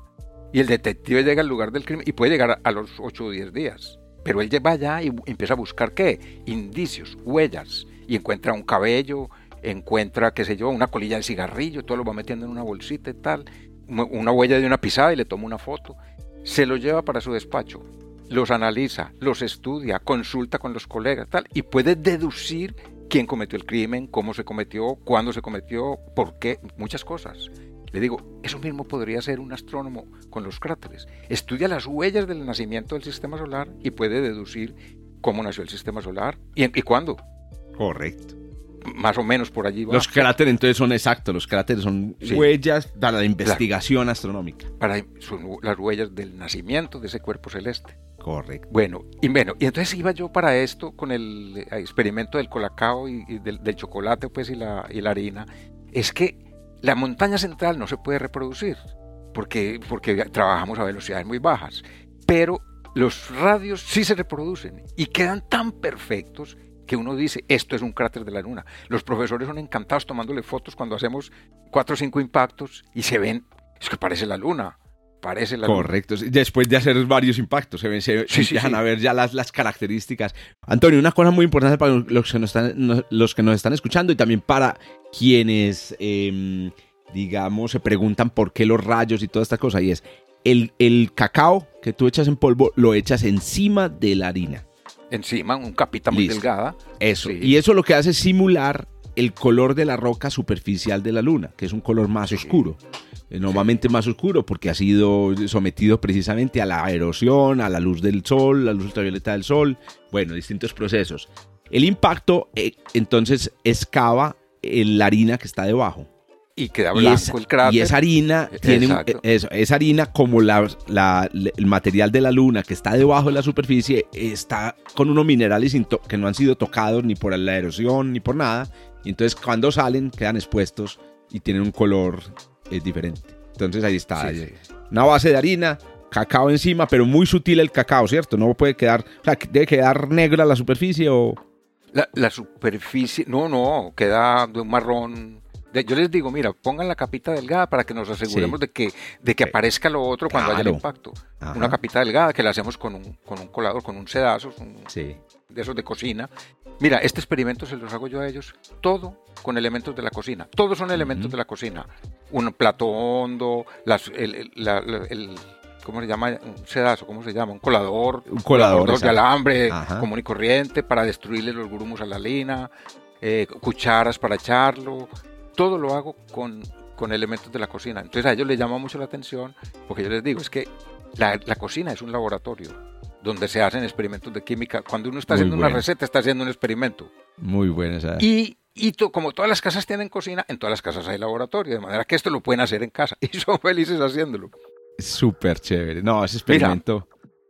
Y el detective llega al lugar del crimen y puede llegar a los 8 o 10 días. Pero él va allá y empieza a buscar qué? Indicios, huellas. Y encuentra un cabello, encuentra, qué sé yo, una colilla de cigarrillo, todo lo va metiendo en una bolsita y tal. Una huella de una pisada y le toma una foto. Se lo lleva para su despacho los analiza, los estudia, consulta con los colegas, tal, y puede deducir quién cometió el crimen, cómo se cometió, cuándo se cometió, por qué, muchas cosas. Le digo, eso mismo podría ser un astrónomo con los cráteres. Estudia las huellas del nacimiento del sistema solar y puede deducir cómo nació el sistema solar y, y cuándo. Correcto más o menos por allí Los cráteres entonces son exactos, los cráteres son huellas para la investigación astronómica. Para, son las huellas del nacimiento de ese cuerpo celeste. Correcto. Bueno, y bueno, y entonces iba yo para esto con el eh, experimento del colacao y, del, chocolate pues y la, y la harina. Es que la montaña central no se puede reproducir porque, porque trabajamos a velocidades muy bajas, pero los radios sí se reproducen y quedan tan perfectos que uno dice, esto es un cráter de la luna. Los profesores son encantados tomándole fotos cuando hacemos cuatro o cinco impactos y se ven, es que parece la luna. Parece la Correcto. Después de hacer varios impactos, se, ven, se empiezan a ver ya las, las características. Antonio, una cosa muy importante para los que nos están, los que nos están escuchando y también para quienes, em, digamos, se preguntan por qué los rayos y toda esta cosa, y es el, el cacao que tú echas en polvo, lo echas encima de la harina encima, un capita muy delgada. Eso. Y eso lo que hace es simular el color de la roca superficial de la luna, que es un color más oscuro. Eh, normalmente más oscuro porque ha sido sometido precisamente a la erosión, a la luz del sol, la luz ultravioleta del sol, bueno, distintos procesos. El impacto eh, entonces excava la harina que está debajo y queda blanco el cráter. Y esa harina tiene esa harina como la, el material de la luna que está debajo de la superficie está con unos minerales que no han sido tocados ni por la erosión ni por nada. Y entonces cuando salen quedan expuestos y tienen un color eh, diferente. Entonces ahí está. Una base de harina, cacao encima, pero muy sutil el cacao, ¿cierto? No puede quedar, o sea, debe quedar negra la superficie o... La, la superficie, no, no, queda de un marrón yo les digo, mira, pongan la capita delgada para que nos aseguremos de, que, de que aparezca lo otro cuando haya el impacto. Una capita delgada que la hacemos con un, con un colador, con un sedazo, de esos de cocina. Mira, este experimento se los hago yo a ellos, todo con elementos de la cocina. Todos son elementos de la cocina. Un plato hondo, las, el, ¿cómo se llama? Un sedazo, ¿cómo se llama? Un colador. Un colador. de alambre común y corriente para destruirle los grumos a la lina, eh, cucharas para echarlo, todo lo hago con, con elementos de la cocina. Entonces a ellos les llama mucho la atención porque yo les digo, es que la, cocina es un laboratorio donde se hacen experimentos de química. Cuando uno está haciendo una receta, está haciendo un experimento. Muy buena esa. Y, y como todas las casas tienen cocina, en todas las casas hay laboratorio, de manera que esto lo pueden hacer en casa y son felices haciéndolo. Súper chévere. No, ese experimento.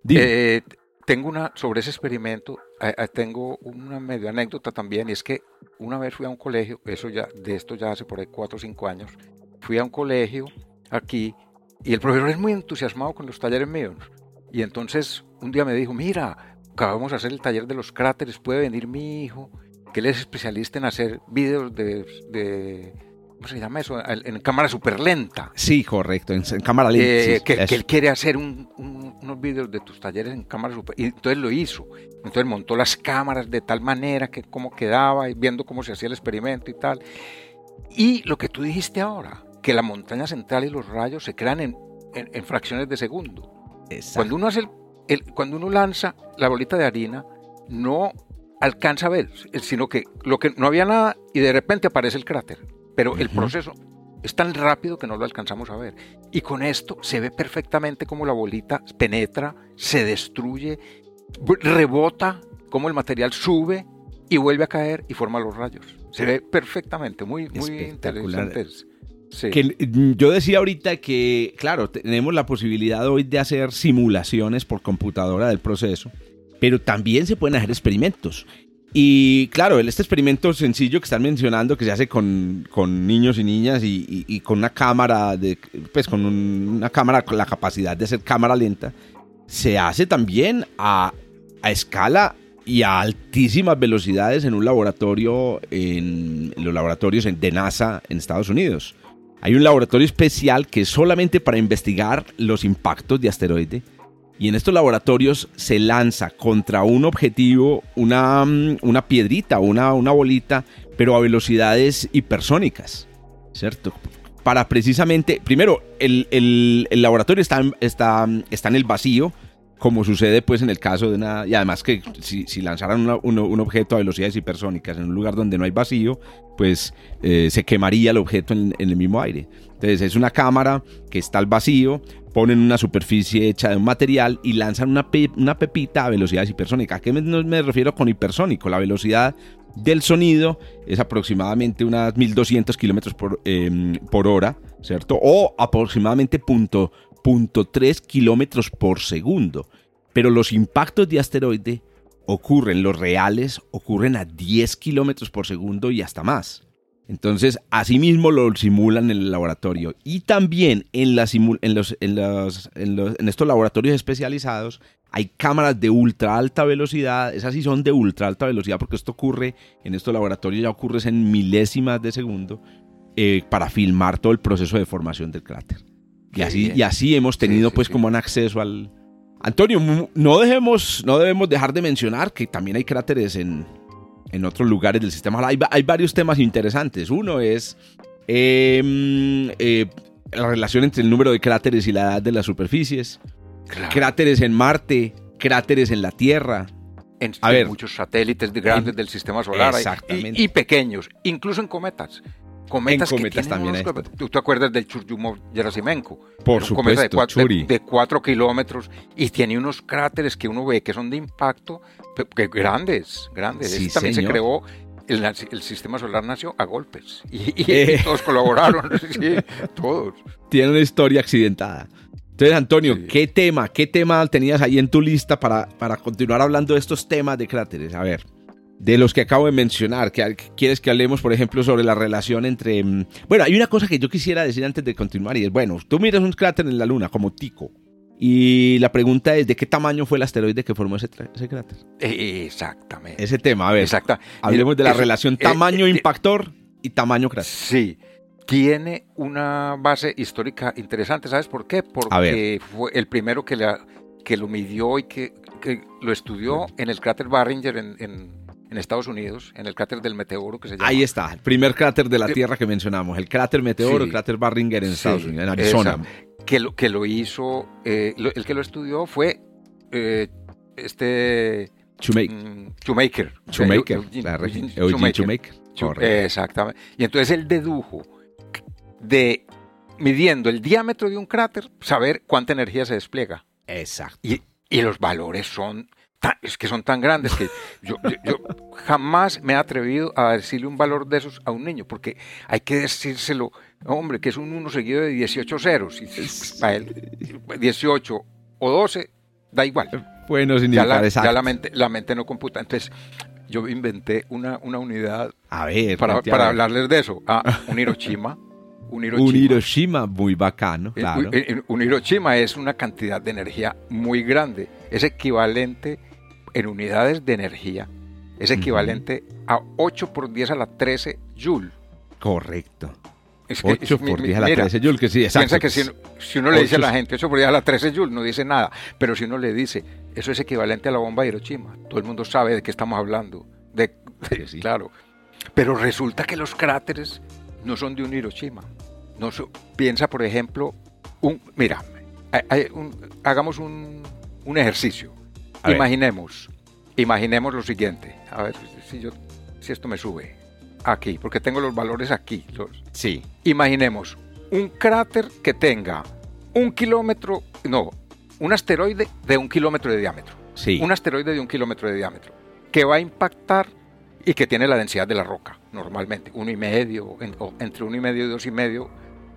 Eh, tengo una, sobre ese experimento, eh, eh, tengo una medio anécdota también, y es que una vez fui a un colegio, eso ya, de esto ya hace por ahí cuatro o cinco años, fui a un colegio aquí, y el profesor es muy entusiasmado con los talleres míos. Y entonces un día me dijo, mira, acabamos de hacer el taller de los cráteres, puede venir mi hijo, que él es especialista en hacer vídeos de ¿cómo se llama eso? En cámara súper lenta. Sí, correcto, en, cámara lenta. Eh, que, él quiere hacer unos vídeos de tus talleres en cámara súper... Y entonces lo hizo. Entonces montó las cámaras de tal manera que cómo quedaba, y viendo cómo se hacía el experimento y tal. Y lo que tú dijiste ahora, que la montaña central y los rayos se crean en, en, fracciones de segundo. Cuando uno hace el, cuando uno lanza la bolita de harina, no alcanza a ver, sino que lo que no había nada y de repente aparece el cráter pero el proceso es tan rápido que no lo alcanzamos a ver. Y con esto se ve perfectamente cómo la bolita penetra, se destruye, rebota, cómo el material sube y vuelve a caer y forma los rayos. Se ve perfectamente, muy, muy interesante. Sí. Que mm, yo decía ahorita que, claro, tenemos la posibilidad hoy de hacer simulaciones por computadora del proceso, pero también se pueden hacer experimentos. Y claro, este experimento sencillo que están mencionando, que se hace con, niños y niñas y, con una cámara, pues con un- una cámara con la capacidad de hacer cámara lenta, se hace también a, escala y a altísimas velocidades en un laboratorio, en, los laboratorios en- de NASA en Estados Unidos. Hay un laboratorio especial que es solamente para investigar los impactos de asteroide. Y en estos laboratorios se lanza contra un objetivo una, mm, una piedrita, una, una bolita, pero a velocidades hipersónicas, ¿cierto? Para precisamente, primero, el, el- el laboratorio está, está, está en el vacío, como sucede pues en el caso de una... Y además que si, si lanzaran un, un objeto a velocidades hipersónicas en un lugar donde no hay vacío, pues eh, se quemaría el objeto en, en el mismo aire. Entonces es una cámara que está al vacío, ponen una superficie hecha de un material y lanzan una, una pepita a velocidades hipersónicas. ¿A qué me, refiero con hipersónico? La velocidad del sonido es aproximadamente unas 1200 kilómetros por, em, por hora, ¿cierto? O aproximadamente punto, punto 3 kilómetros por segundo. Pero los impactos de asteroide ocurren, los reales ocurren a 10 kilómetros por segundo y hasta más. Entonces, asimismo lo simulan en el laboratorio. Y también en, la simu- en, los, en, los- en los- en estos laboratorios especializados hay cámaras de ultra alta velocidad. Esas sí son de ultra alta velocidad porque esto ocurre en estos laboratorios, ya ocurre en milésimas de segundo eh, para filmar todo el proceso de formación del cráter. Y así, y así hemos tenido sí, pues sí. como un acceso al... Antonio, no, dejemos, no debemos dejar de mencionar que también hay cráteres en, en otros lugares del sistema solar. Hay, hay varios temas interesantes. Uno es em, eh, la relación entre el número de cráteres y la edad de las superficies. Claro. Cráteres en Marte, cráteres en la Tierra. en, A ver. muchos satélites de grandes En- del sistema solar Exactamente. Y, y pequeños, incluso en cometas. Cometas En que cometas tienen también unos hay ¿Tú te acuerdas del Churyumov-Gerasimenko? Por Era un cometa de supuesto, de- de cuatro kilómetros y tiene unos cráteres que uno ve que son de impacto, que grandes, grandes. Sí, también señor. se creó, el, sistema solar nació a golpes y, y- Eh. y todos colaboraron, sí, todos. Tiene una historia accidentada. Entonces, Antonio, Sí. ¿qué tema, qué tema tenías ahí en tu lista para, para continuar hablando de estos temas de cráteres? A ver, de los que acabo de mencionar, que quieres que hablemos, por ejemplo, sobre la relación entre... mm, Bueno, hay una cosa que yo quisiera decir antes de continuar y es, bueno, tú miras un cráter en la Luna como Tico y la pregunta es, ¿de qué tamaño fue el asteroide que formó ese, cráter? Eh, Exactamente. Ese tema, a ver, Exacta. hablemos de la relación eh, tamaño eh, impactor y tamaño cráter. Sí, tiene una base histórica interesante. ¿Sabes por qué? Porque fue el primero que, la, que lo midió y que, que lo estudió en el cráter Barringer en, en- en Estados Unidos, en el cráter del meteoro que se llama. Ahí está, el primer cráter de la Eh, Tierra que mencionamos, el cráter Meteoro, sí. el cráter Barringer en Sí, Estados Unidos, en Arizona. esa. Que lo, que lo hizo, eh, lo- el que lo estudió fue eh, este Shoemaker. mm, Shoemaker. Shoemaker. Exactamente. Y entonces él dedujo de midiendo el diámetro de un cráter, saber cuánta energía se despliega. Exacto. Y, y los valores son, tan- es que son tan grandes que yo, yo- yo jamás me he atrevido a decirle un valor de esos a un niño, porque hay que decírselo, hombre, que es un 1 seguido de 18 ceros. Y pues, para él, 18 o 12, da igual. Bueno, Ya, significar la, ya la, mente, la mente no computa. Entonces, yo inventé una, una unidad A ver, para, para hablarles de eso. Ah, un Hiroshima. Un Hiroshima. Un Hiroshima muy bacano, Eh, claro. un- eh, Un Hiroshima es una cantidad de energía muy grande. Es equivalente en unidades de energía. Es equivalente a 8 por 10 a la 13 Joule. Correcto. Es que- 8 es- mi- por mi- 10 a la mira, 13 Joule, que sí, exacto. Piensa que si, si uno le dice a la gente 8 por 10 a la 13 Joule, no dice nada. Pero si uno le dice, eso es equivalente a la bomba de Hiroshima, todo el mundo sabe de qué estamos hablando. De, Que sí. Claro. Pero resulta que los cráteres no son de un Hiroshima. No so- piensa, por ejemplo, un, mira, hay- un- hagamos un, un ejercicio. A ver. Imaginemos, imaginemos lo siguiente. A ver si, yo, si esto me sube. Aquí, porque tengo los valores aquí. los- Sí. Imaginemos un cráter que tenga un kilómetro, no, un asteroide de un kilómetro de diámetro. Sí. Un asteroide de un kilómetro de diámetro que va a impactar y que tiene la densidad de la roca, normalmente, uno y medio, entre uno y medio y dos y medio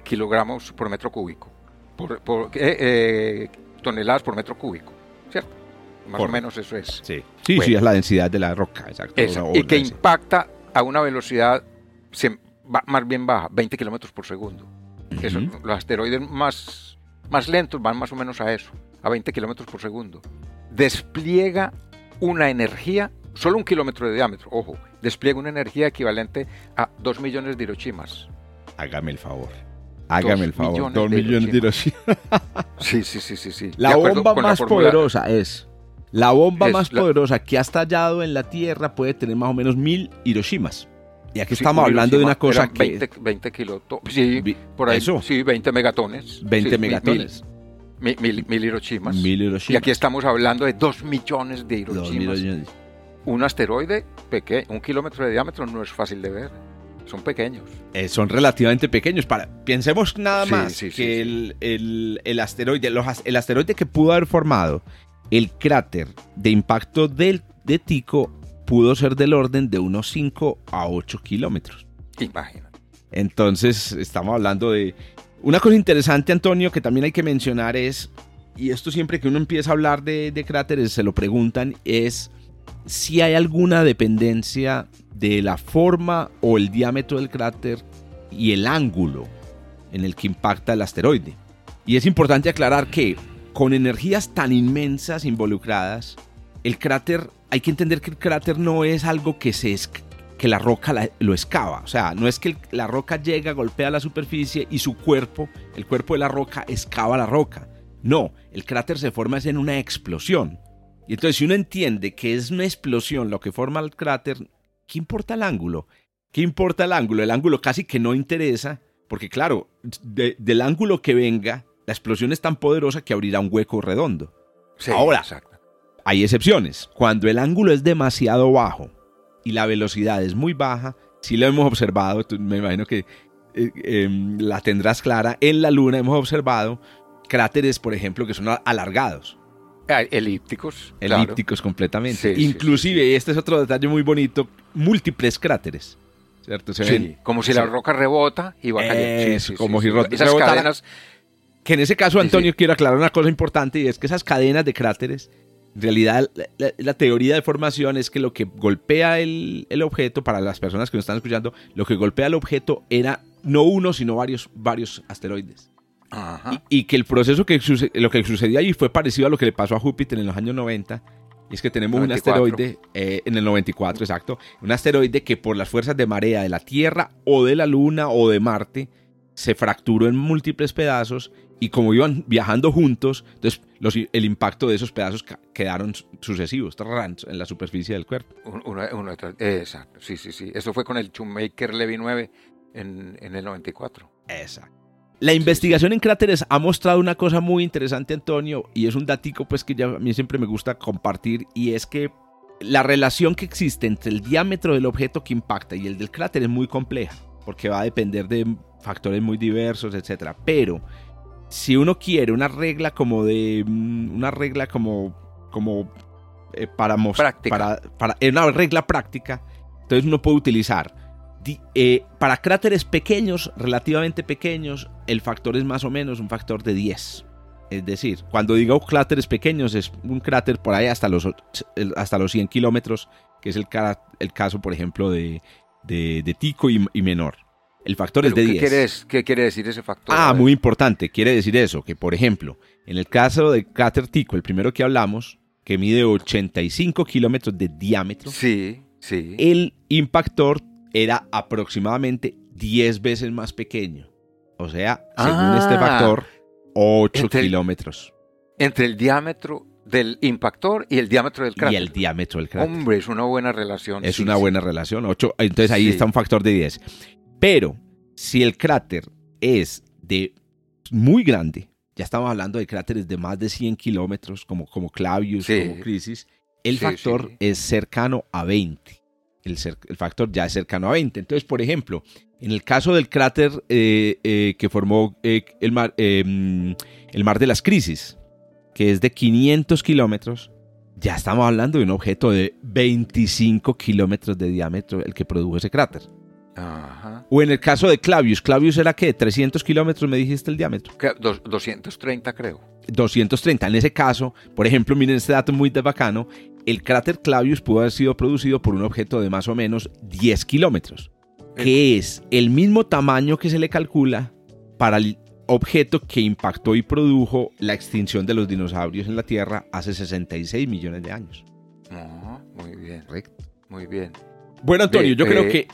kilogramos por metro cúbico, por, eh, eh, toneladas por metro cúbico, ¿cierto? Más o menos eso es. Sí, sí, sí, es la densidad de la roca, exacto. y que impacta a una velocidad más bien baja, 20 kilómetros por segundo. los asteroides más, más lentos van más o menos a eso, a 20 kilómetros por segundo. Despliega una energía, solo un kilómetro de diámetro, ojo, despliega una energía equivalente a 2 millones de Hiroshimas. Hágame el favor. Hágame el favor. 2 millones de Hiroshima. sí, sí, sí, sí, sí. La bomba más poderosa es. La bomba más poderosa que ha estallado en la Tierra puede tener más o menos mil Hiroshimas. Y aquí estamos hablando de una cosa que... 20, 20 kilotones, sí, por ahí, Eso. sí, 20 megatones. 20 megatones. Mil, mil, mil, Hiroshimas. Mil Hiroshimas. Y aquí estamos hablando de 2 millones de Hiroshimas. Un asteroide pequeño, un kilómetro de diámetro no es fácil de ver. Son pequeños. Eh, son relativamente pequeños. Para, pensemos nada más que el, el, el, asteroide, los, el asteroide que pudo haber formado el cráter de impacto del, de Tico pudo ser del orden de unos 5 a 8 kilómetros. Imagínate. Entonces, estamos hablando de... Una cosa interesante, Antonio, que también hay que mencionar es, y esto siempre que uno empieza a hablar de, de cráteres, se lo preguntan, es si hay alguna dependencia de la forma o el diámetro del cráter y el ángulo en el que impacta el asteroide. Y es importante aclarar que con energías tan inmensas involucradas, el cráter hay que entender que el cráter no es algo que, se que la roca lo excava. O sea, no es que la roca llega, golpea la superficie y su cuerpo, el cuerpo de la roca, excava la roca. No, el cráter se forma en una explosión. Y entonces si uno entiende que es una explosión lo que forma el cráter, ¿qué importa el ángulo? ¿Qué importa el ángulo? El ángulo casi que no interesa, porque claro, del ángulo que venga, la explosión es tan poderosa que abrirá un hueco redondo. Ahora, exacto. Hay excepciones. Cuando el ángulo es demasiado bajo y la velocidad es muy baja, si lo hemos observado, me imagino que eh, em, la tendrás clara, en la Luna hemos observado cráteres, por ejemplo, que son alargados. Ah, elípticos. Elípticos completamente. Inclusive, y este es otro detalle muy bonito, múltiples cráteres. ¿Cierto? sí, como si la roca rebota y va cayendo. como si esas cadenas... Que en ese caso, Antonio, quiero aclarar una cosa importante y es que esas cadenas de cráteres en realidad, la, teoría de formación es que lo que golpea el, objeto, para las personas que nos están escuchando, lo que golpea el objeto era no uno, sino varios, varios asteroides. Y, que el proceso que lo que sucedía allí fue parecido a lo que le pasó a Júpiter en los años 90. Y es que tenemos un asteroide, eh, en el 94, exacto, un asteroide que por las fuerzas de marea de la Tierra o de la Luna o de Marte se fracturó en múltiples pedazos y como iban viajando juntos, entonces el impacto de esos pedazos quedaron sucesivos, en la superficie del cuerpo. exacto, sí, sí, sí. Eso fue con el Shoemaker Levy 9 en, el 94. Exacto. La investigación en cráteres ha mostrado una cosa muy interesante, Antonio, y es un datico pues que a mí siempre me gusta compartir, y es que la relación que existe entre el diámetro del objeto que impacta y el del cráter es muy compleja, porque va a depender de factores muy diversos, etcétera. Pero si uno quiere una regla como de mm, una regla como como eh, para mostrar para, para una regla práctica entonces uno puede utilizar eh, para cráteres pequeños relativamente pequeños el factor es más o menos un factor de 10 es decir cuando digo cráteres pequeños es un cráter por ahí hasta los hasta los 100 kilómetros que es el, el caso por ejemplo de, de, Tico y menor el factor es de 10. ¿Qué quiere decir ese factor? Ah, muy importante. Quiere decir eso, que por ejemplo, en el caso de cráter Tico, el primero que hablamos, que mide 85 kilómetros de diámetro, sí, sí. el impactor era aproximadamente 10 veces más pequeño. O sea, según este ah. factor, 8 kilómetros. Entre el diámetro del impactor y el diámetro del cráter. Y el diámetro del cráter. Hombre, es una buena relación. Es una buena relación. 8, entonces ahí está un factor de 10. Pero si el cráter es de muy grande, ya estamos hablando de cráteres de más de 100 kilómetros, como, como Clavius, como Crisis, el factor es cercano a 20. El, el, factor ya es cercano a 20. Entonces, por ejemplo, en el caso del cráter eh, eh, que formó eh, el, mar, em, el mar de las crisis, que es de 500 kilómetros, ya estamos hablando de un objeto de 25 kilómetros de diámetro el que produjo ese cráter. Ajá. O en el caso de Clavius, Clavius era que 300 kilómetros me dijiste el diámetro. Que dos- 230 creo. 230. En ese caso, por ejemplo, miren este dato muy de bacano, el cráter Clavius pudo haber sido producido por un objeto de más o menos 10 kilómetros, que es el mismo tamaño que se le calcula para el objeto que impactó y produjo la extinción de los dinosaurios en la Tierra hace 66 millones de años. Ajá, muy bien, Correcto. muy bien. Bueno, Antonio, yo creo eh, que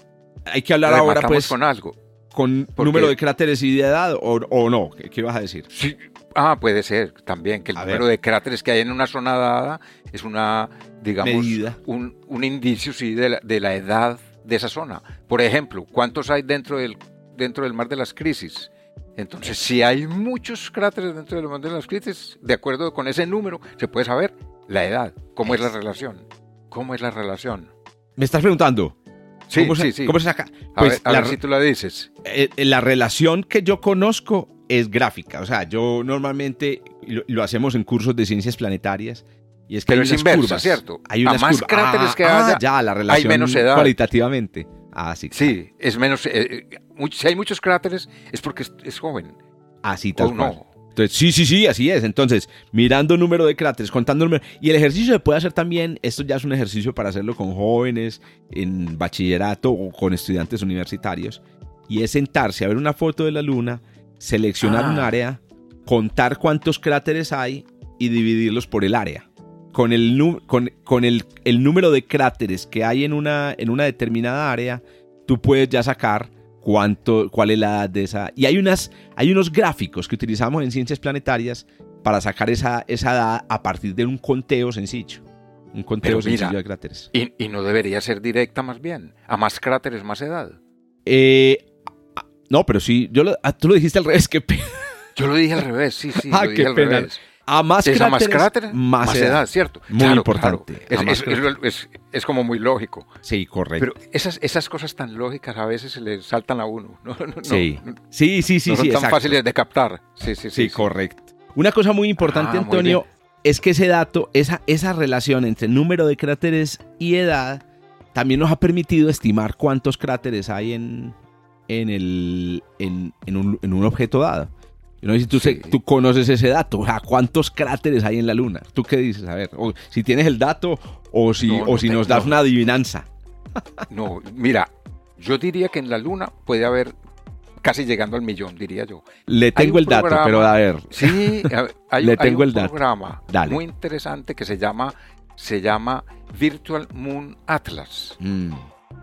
hay que hablar ahora pues con algo. con número de cráteres y de edad o, o no. ¿Qué, qué vas a decir? Sí. Ah, puede ser también que el A número ver. de cráteres que hay en una zona dada es una, digamos, Medida. un, un indicio sí de la, de la edad de esa zona. Por ejemplo, ¿cuántos hay dentro del, dentro del mar de las crisis? Entonces, si hay muchos cráteres dentro del mar de las crisis, de acuerdo con ese número, se puede saber la edad, cómo es la relación. ¿Cómo es la relación? Me estás preguntando. Sí, ¿cómo se, sí, sí. ¿Cómo se saca? a Pues ver, a la, ver si tú la dices. eh, la relación que yo conozco es gráfica. O sea, yo normalmente lo, lo hacemos en cursos de ciencias planetarias. Y es que Pero hay es unas inversa, curvas. ¿cierto? Hay A unas más curvas. cráteres Ah, que ah, haya, ya, la relación menos edad. cualitativamente. Ah, sí. Sí, es menos. eh, eh, si hay muchos cráteres, es porque es, es joven. Así tal O cual. no. Entonces, sí, sí, sí, así es. Entonces, mirando número de cráteres, contando número. Y el ejercicio se puede hacer también, esto ya es un ejercicio para hacerlo con jóvenes, en bachillerato o con estudiantes universitarios. Y es sentarse a ver una foto de la luna, seleccionar Ah. un área, contar cuántos cráteres hay y dividirlos por el área. Con el, con, con el, el número de cráteres que hay en una, en una determinada área, tú puedes ya sacar cuánto, cuál es la edad de esa. Y hay, unas, hay unos gráficos que utilizamos en ciencias planetarias para sacar esa, esa edad a partir de un conteo sencillo. Un conteo Pero mira, sencillo de cráteres. Y, y no debería ser directa más bien. A más cráteres, más edad. Eh, no, pero sí, yo lo- ah, tú lo dijiste al revés, que Yo lo dije al revés, sí, sí, Ah, lo dije qué al pena. revés. A más es cráteres, a más cráteres, más, edad. ¿cierto? Muy importante, Es, es- es- es- es como muy lógico. Sí, correcto. Pero esas, esas cosas tan lógicas a veces se le saltan a uno. No, no, sí. no, sí, sí, sí, no son sí, tan exacto. fáciles de captar. Sí, sí, sí. Sí, correcto. Una cosa muy importante, Ah, muy Antonio, es que ese dato, esa, esa relación entre número de cráteres y edad, también nos ha permitido estimar cuántos cráteres hay en, en, el, en, en un, en un objeto dado. Yo no sé si tú, Sí. se- tú conoces ese dato, o sea, cuántos cráteres hay en la Luna. ¿Tú qué dices? A ver, o si tienes el dato o si, No, o no si nos das no. una adivinanza. No, mira, yo diría que en la Luna puede haber casi llegando al millón, diría yo. Le tengo el dato, pero a ver. Sí, hay, Le hay tengo un el programa muy interesante que se llama, se llama Virtual Moon Atlas, Mm,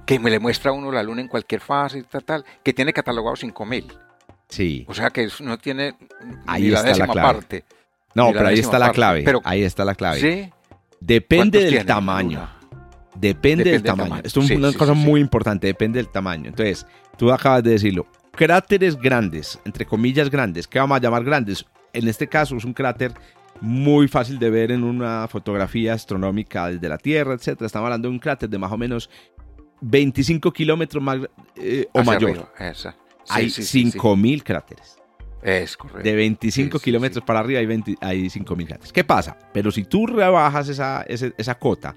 que me le muestra a uno la luna en cualquier fase y tal, tal, que tiene catalogado 5000. Sí. O sea que eso no tiene Ahí ni la está la décima clave. parte. No, la pero ahí está la parte. clave. Pero- ahí está la clave. ¿Sí? Depende ¿Cuántos del tiene la tamaño. Depende, del Depende del tamaño. tamaño. Esto es Sí, una sí, cosa sí, muy importante, depende del tamaño. Entonces, tú acabas de decirlo. Cráteres grandes, entre comillas grandes, ¿qué vamos a llamar grandes? En este caso es un cráter muy fácil de ver en una fotografía astronómica desde la Tierra, etc. Estamos hablando de un cráter de más o menos 25 kilómetros más, eh, o mayor. arriba, esa. Sí, Hay sí, sí, sí. 5.000 cráteres. Es correcto. De 25 Sí, sí, kilómetros para arriba hay, 20 hay 5.000 cráteres. ¿Qué pasa? Pero si tú rebajas esa, ese- esa cota,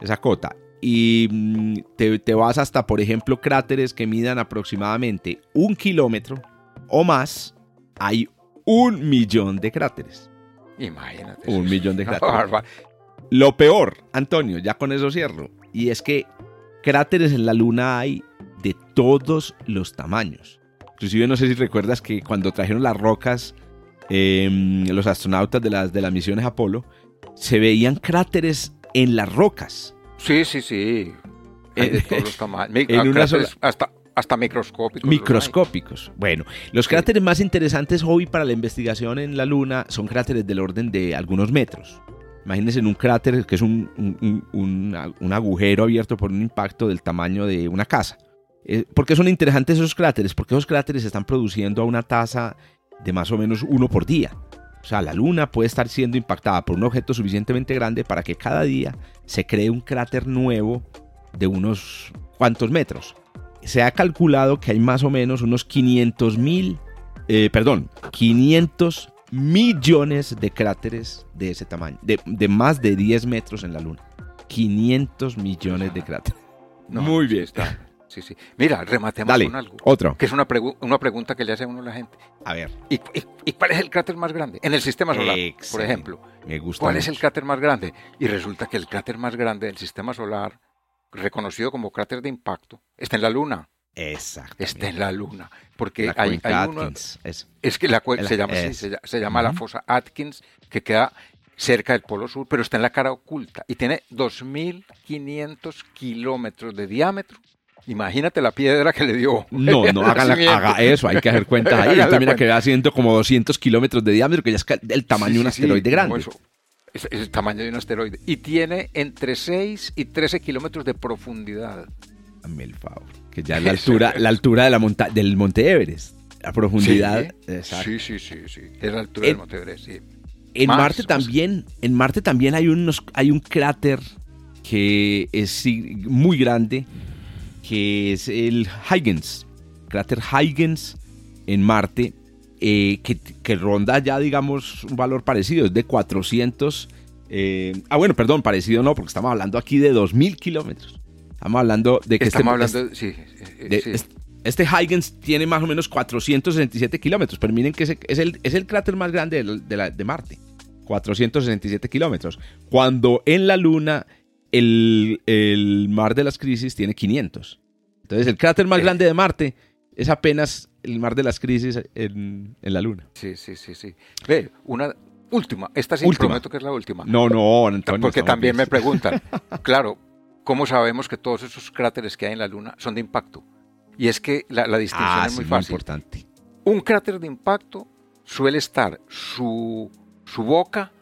esa cota, y mm, te, te vas hasta, por ejemplo, cráteres que midan aproximadamente un kilómetro o más, hay un millón de cráteres. Imagínate. Un millón de cráteres. Lo peor, Antonio, ya con eso cierro, y es que cráteres en la Luna hay de todos los tamaños. Inclusive no sé si recuerdas que cuando trajeron las rocas, em, los astronautas de las, de las misiones Apolo, se veían cráteres en las rocas. Sí, sí, sí. Hay de todos los tamaños. En una hasta, hasta microscópicos. los. Microscópicos. Bueno, los cráteres más interesantes hoy para la investigación en la Luna son cráteres del orden de algunos metros. Imagínense en un cráter que es un- un- un agujero abierto por un impacto del tamaño de una casa. Eh, ¿Por qué son interesantes esos cráteres? Porque esos cráteres están produciendo a una tasa de más o menos uno por día. O sea, la Luna puede estar siendo impactada por un objeto suficientemente grande para que cada día se cree un cráter nuevo de unos cuantos metros. Se ha calculado que hay más o menos unos 500 mil, eh, perdón, 500 millones de cráteres de ese tamaño, de, de más de 10 metros en la Luna. 500 millones de cráteres. No, Muy bien. está. Sí, sí. Mira, rematemos Dale, con algo. otro. Que es una, pregu- una pregunta que le hace a uno la gente. A ver, ¿Y, y- y cuál es el cráter más grande? En el sistema solar, por ejemplo. me gusta. ¿Cuál es el cráter más grande? Y resulta que el cráter más grande del sistema solar, reconocido como cráter de impacto, está en la Luna. Exacto. Está en la Luna. Porque La hay, hay uno, Atkins, eso. Es que la El- se llama, sí, es. se, lla- se llama la fosa Atkins, que queda cerca del Polo Sur, pero está en la cara oculta y tiene 2.500 kilómetros de diámetro. Imagínate la piedra que le dio. No, no, hagan la- haga eso, hay que hacer cuentas ahí. Haga También cuenta. que va haciendo como 200 kilómetros de diámetro, que ya es del tamaño Sí, de un sí, asteroide grande. eso. Es, es el tamaño de un asteroide. Y tiene entre 6 y 13 kilómetros de profundidad. Dame el favor. Que ya es la altura, la altura de la monta del Monte Everest. La profundidad. Sí, exacto. sí, sí, sí, sí. Es la altura En- del Monte Everest, sí. En Más, Marte o sea- también, en Marte también hay unos, hay un cráter que es muy grande, que es el Huygens, cráter Huygens en Marte, eh, que, que ronda ya, digamos, un valor parecido, es de 400, eh, ah, bueno, perdón, parecido no, porque estamos hablando aquí de 2.000 kilómetros. Estamos hablando de que Estamos este, hablando. Sí, eh, de- sí. este Huygens tiene más o menos 467 kilómetros, pero miren que es el, es el cráter más grande de, la- de la- de Marte. 467 kilómetros. Cuando en la Luna el, el mar de las crisis tiene 500. Entonces el cráter más Eh. grande de Marte es apenas el mar de las crisis en, en la Luna. Sí, sí, sí, sí. Ve, una última. Esta sí Última. prometo que es la última. No, no, Antonio. Porque también me preguntan, claro, ¿cómo sabemos que todos esos cráteres que hay en la Luna son de impacto? Y es que la, la distinción Ah, es sí, muy muy fácil. importante. Un cráter de impacto suele estar su, su boca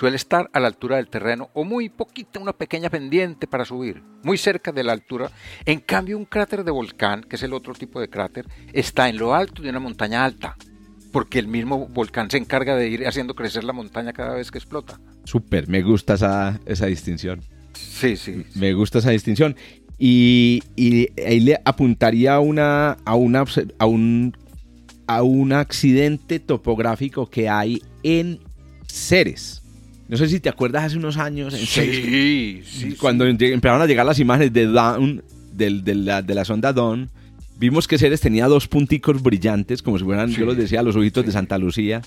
suele estar a la altura del terreno o muy poquita, una pequeña pendiente para subir, muy cerca de la altura. En cambio, un cráter de volcán, que es el otro tipo de cráter, está en lo alto de una montaña alta, porque el mismo volcán se encarga de ir haciendo crecer la montaña cada vez que explota. Súper, me gusta esa, esa distinción. Sí, sí. Me gusta esa distinción. Y, y ahí le apuntaría a, una, a, una, a, un, a un accidente topográfico que hay en Ceres. No sé si te acuerdas hace unos años en Sí, sí, cuando empezaron a llegar las imágenes de Dawn, del- de, la, de la sonda Dawn, vimos que Ceres tenía dos punticos brillantes, como si fueran, Sí, yo los decía, los ojitos de. Santa Lucía,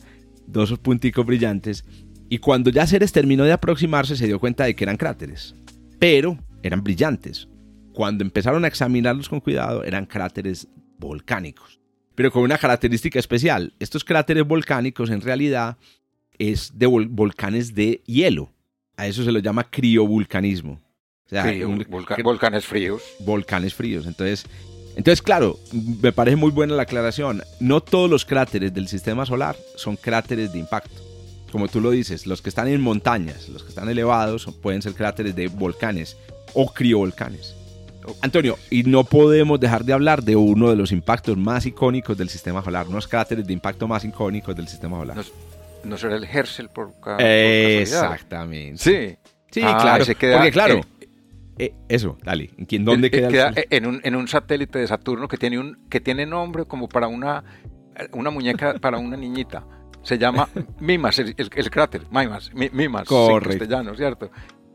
dos punticos brillantes. Y cuando ya Ceres terminó de aproximarse, se dio cuenta de que eran cráteres, pero eran brillantes. Cuando empezaron a examinarlos con cuidado, eran cráteres volcánicos, pero con una característica especial. Estos cráteres volcánicos en realidad es de vol- volcanes de hielo. A eso se lo llama criovulcanismo. O sea, Frío, un- volca- que- volcanes fríos. volcanes fríos. Entonces, entonces, claro, me parece muy buena la aclaración. No todos los cráteres del sistema solar son cráteres de impacto. Como tú lo dices, los que están en montañas, los que están elevados, pueden ser cráteres de volcanes o criovolcanes. Antonio, y no podemos dejar de hablar de uno de los impactos más icónicos del sistema solar, unos cráteres de impacto más icónicos del sistema solar. No será el Herschel por. Exactamente. Sí. Sí, Ah, claro. queda porque claro, en- eh, eso, dale. ¿En ¿Dónde Eh, queda, el en, un, en un satélite de Saturno que tiene un que tiene nombre como para una una muñeca para una niñita. Se llama Mimas, el, el- el cráter, Mimas, Mi- Mimas, en Correcto. castellano, ¿cierto?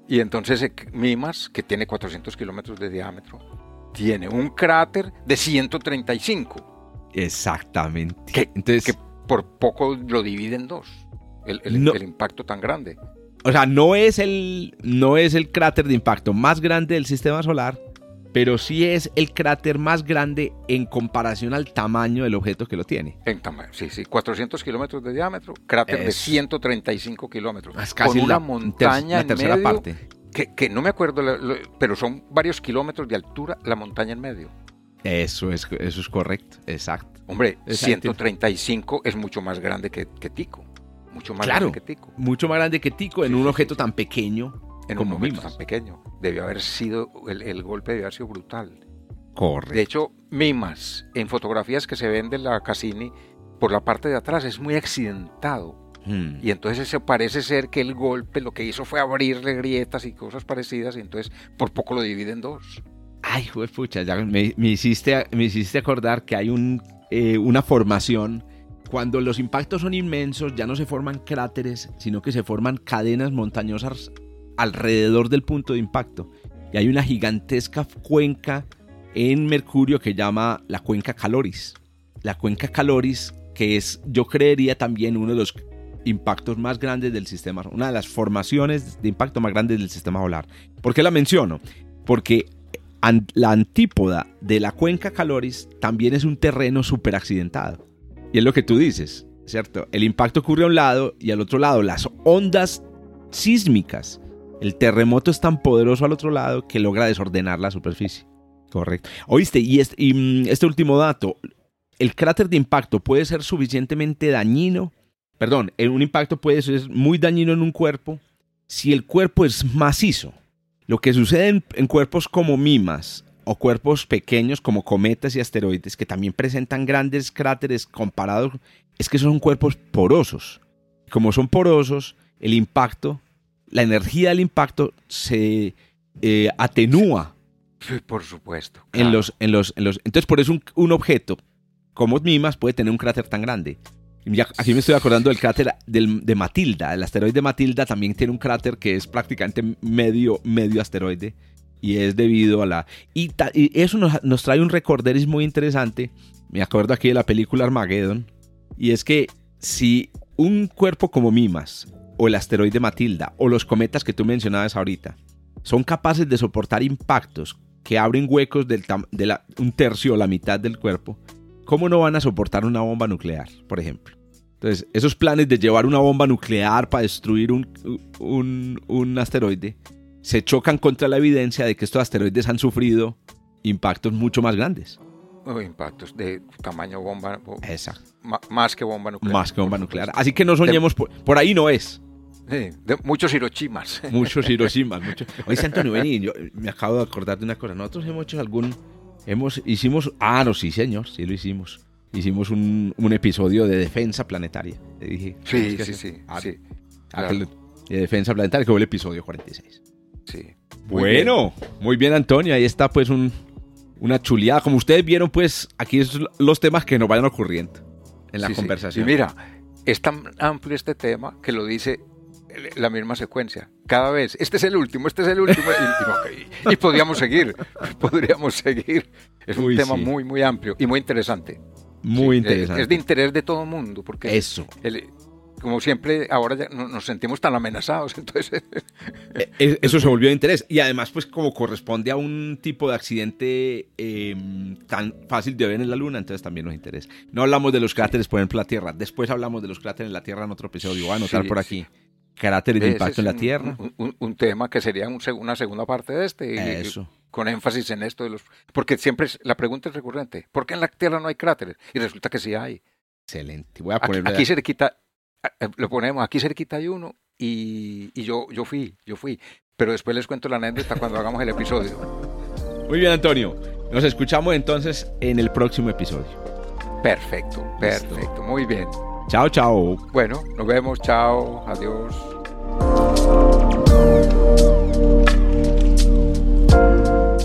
Y entonces eh, Mimas, que tiene 400 kilómetros de diámetro, tiene un cráter de 135, Exactamente. que, Entonces, que por poco lo divide en dos, el, el- No. el impacto tan grande. o sea, no es el no es el cráter de impacto más grande del sistema solar, pero sí es el cráter más grande en comparación al tamaño del objeto que lo tiene. En tamaño, sí, sí, 400 kilómetros de diámetro, cráter de Es- 135 kilómetros, Es casi con una la, montaña la en tercera medio, parte. que, que no me acuerdo, pero son varios kilómetros de altura la montaña en medio. Eso es eso es correcto, exacto. Hombre, Exacto. 135 es mucho más grande que, que Tico, mucho más Claro. grande que Tico, Mucho más grande que Tico en Sí, un objeto sí, tan pequeño en como un momento Mimas. tan pequeño. Debió haber sido, el, el golpe debió haber sido brutal. Correcto. De hecho, Mimas, en fotografías que se ven de la Cassini, por la parte de atrás es muy accidentado. Hmm. Y entonces eso parece ser que el golpe lo que hizo fue abrirle grietas y cosas parecidas y entonces por poco lo divide en dos. Ay, pucha, ya me, me hiciste, me hiciste acordar que hay un, eh, una formación cuando los impactos son inmensos, ya no se forman cráteres, sino que se forman cadenas montañosas alrededor del punto de impacto. Y hay una gigantesca cuenca en Mercurio que llama la cuenca Caloris. La cuenca Caloris, que es, yo creería también uno de los impactos más grandes del sistema, una de las formaciones de impacto más grandes del sistema solar. ¿Por qué la menciono? Porque la antípoda de la cuenca Caloris también es un terreno súper accidentado. Y es lo que tú dices, ¿cierto? El impacto ocurre a un lado y al otro lado las ondas sísmicas. El terremoto es tan poderoso al otro lado que logra desordenar la superficie. Correcto. Oíste, y este, y mm, este último dato, el cráter de impacto puede ser suficientemente dañino, perdón, un impacto puede ser muy dañino en un cuerpo si el cuerpo es macizo. Lo que sucede en, cuerpos como mimas o cuerpos pequeños como cometas y asteroides que también presentan grandes cráteres comparados, es que son cuerpos porosos. Como son porosos, el impacto, la energía del impacto se eh, atenúa. por supuesto. En, los, en, los, en los, entonces, por eso un, objeto como Mimas puede tener un cráter tan grande. Aquí me estoy acordando del cráter de Matilda. El asteroide Matilda también tiene un cráter que es prácticamente medio, medio asteroide. Y es debido a la... Y, eso nos, trae un recorderis muy interesante. Me acuerdo aquí de la película Armageddon. Y es que si un cuerpo como Mimas, o el asteroide Matilda, o los cometas que tú mencionabas ahorita, son capaces de soportar impactos que abren huecos del de un tercio o la mitad del cuerpo, ¿cómo no van a soportar una bomba nuclear, por ejemplo? Entonces, esos planes de llevar una bomba nuclear para destruir un, un, asteroide se chocan contra la evidencia de que estos asteroides han sufrido impactos mucho más grandes. impactos de tamaño bomba. Exacto. Más que bomba nuclear. Más que bomba nuclear. Así que no soñemos, por, ahí no es. Sí, de muchos Hiroshimas. Muchos Hiroshimas. Muchos. Oye, Antonio, vení, yo me acabo de acordar de una cosa. Nosotros hemos hecho algún Hemos, hicimos, ah, no, sí, señor, sí lo hicimos. Hicimos un, un episodio de defensa planetaria. Te dije. Sí, sí, sí. Ah, sí De defensa planetaria, que fue el episodio 46. Sí. bueno, muy bien, Antonio. Ahí está, pues, un, una chuleada. Como ustedes vieron, pues, aquí son los temas que nos vayan ocurriendo en la conversación. Y mira, es tan amplio este tema que lo dice la misma secuencia. Cada vez, este es el último, este es el último. Y, podríamos seguir, podríamos seguir. Es un tema muy, muy amplio y muy interesante. Muy interesante. Es de interés de todo el mundo, porque eso. como siempre, ahora ya nos sentimos tan amenazados, entonces... E, e, eso se volvió de interés. Y además, pues como corresponde a un tipo de accidente em, tan fácil de ver en la Luna, entonces también nos interesa. No hablamos de los cráteres, por ejemplo, en la Tierra. Después hablamos de los cráteres en la Tierra en otro episodio. Voy a anotar por aquí carácter de impacto en la Tierra. Un, tema que sería una segunda parte de este. Eso. Con énfasis en esto de los. Porque siempre la pregunta es recurrente: ¿por qué en la Tierra no hay cráteres? Y resulta que sí hay. Excelente. Voy a aquí, aquí quita eh, lo ponemos, aquí cerquita hay uno y, y, yo, yo fui, yo fui. Pero después les cuento la anécdota cuando hagamos el episodio. Muy bien, Antonio. Nos escuchamos entonces en el próximo episodio. Perfecto, perfecto. Muy bien. Chao, chao. Bueno, nos vemos. Chao. Adiós.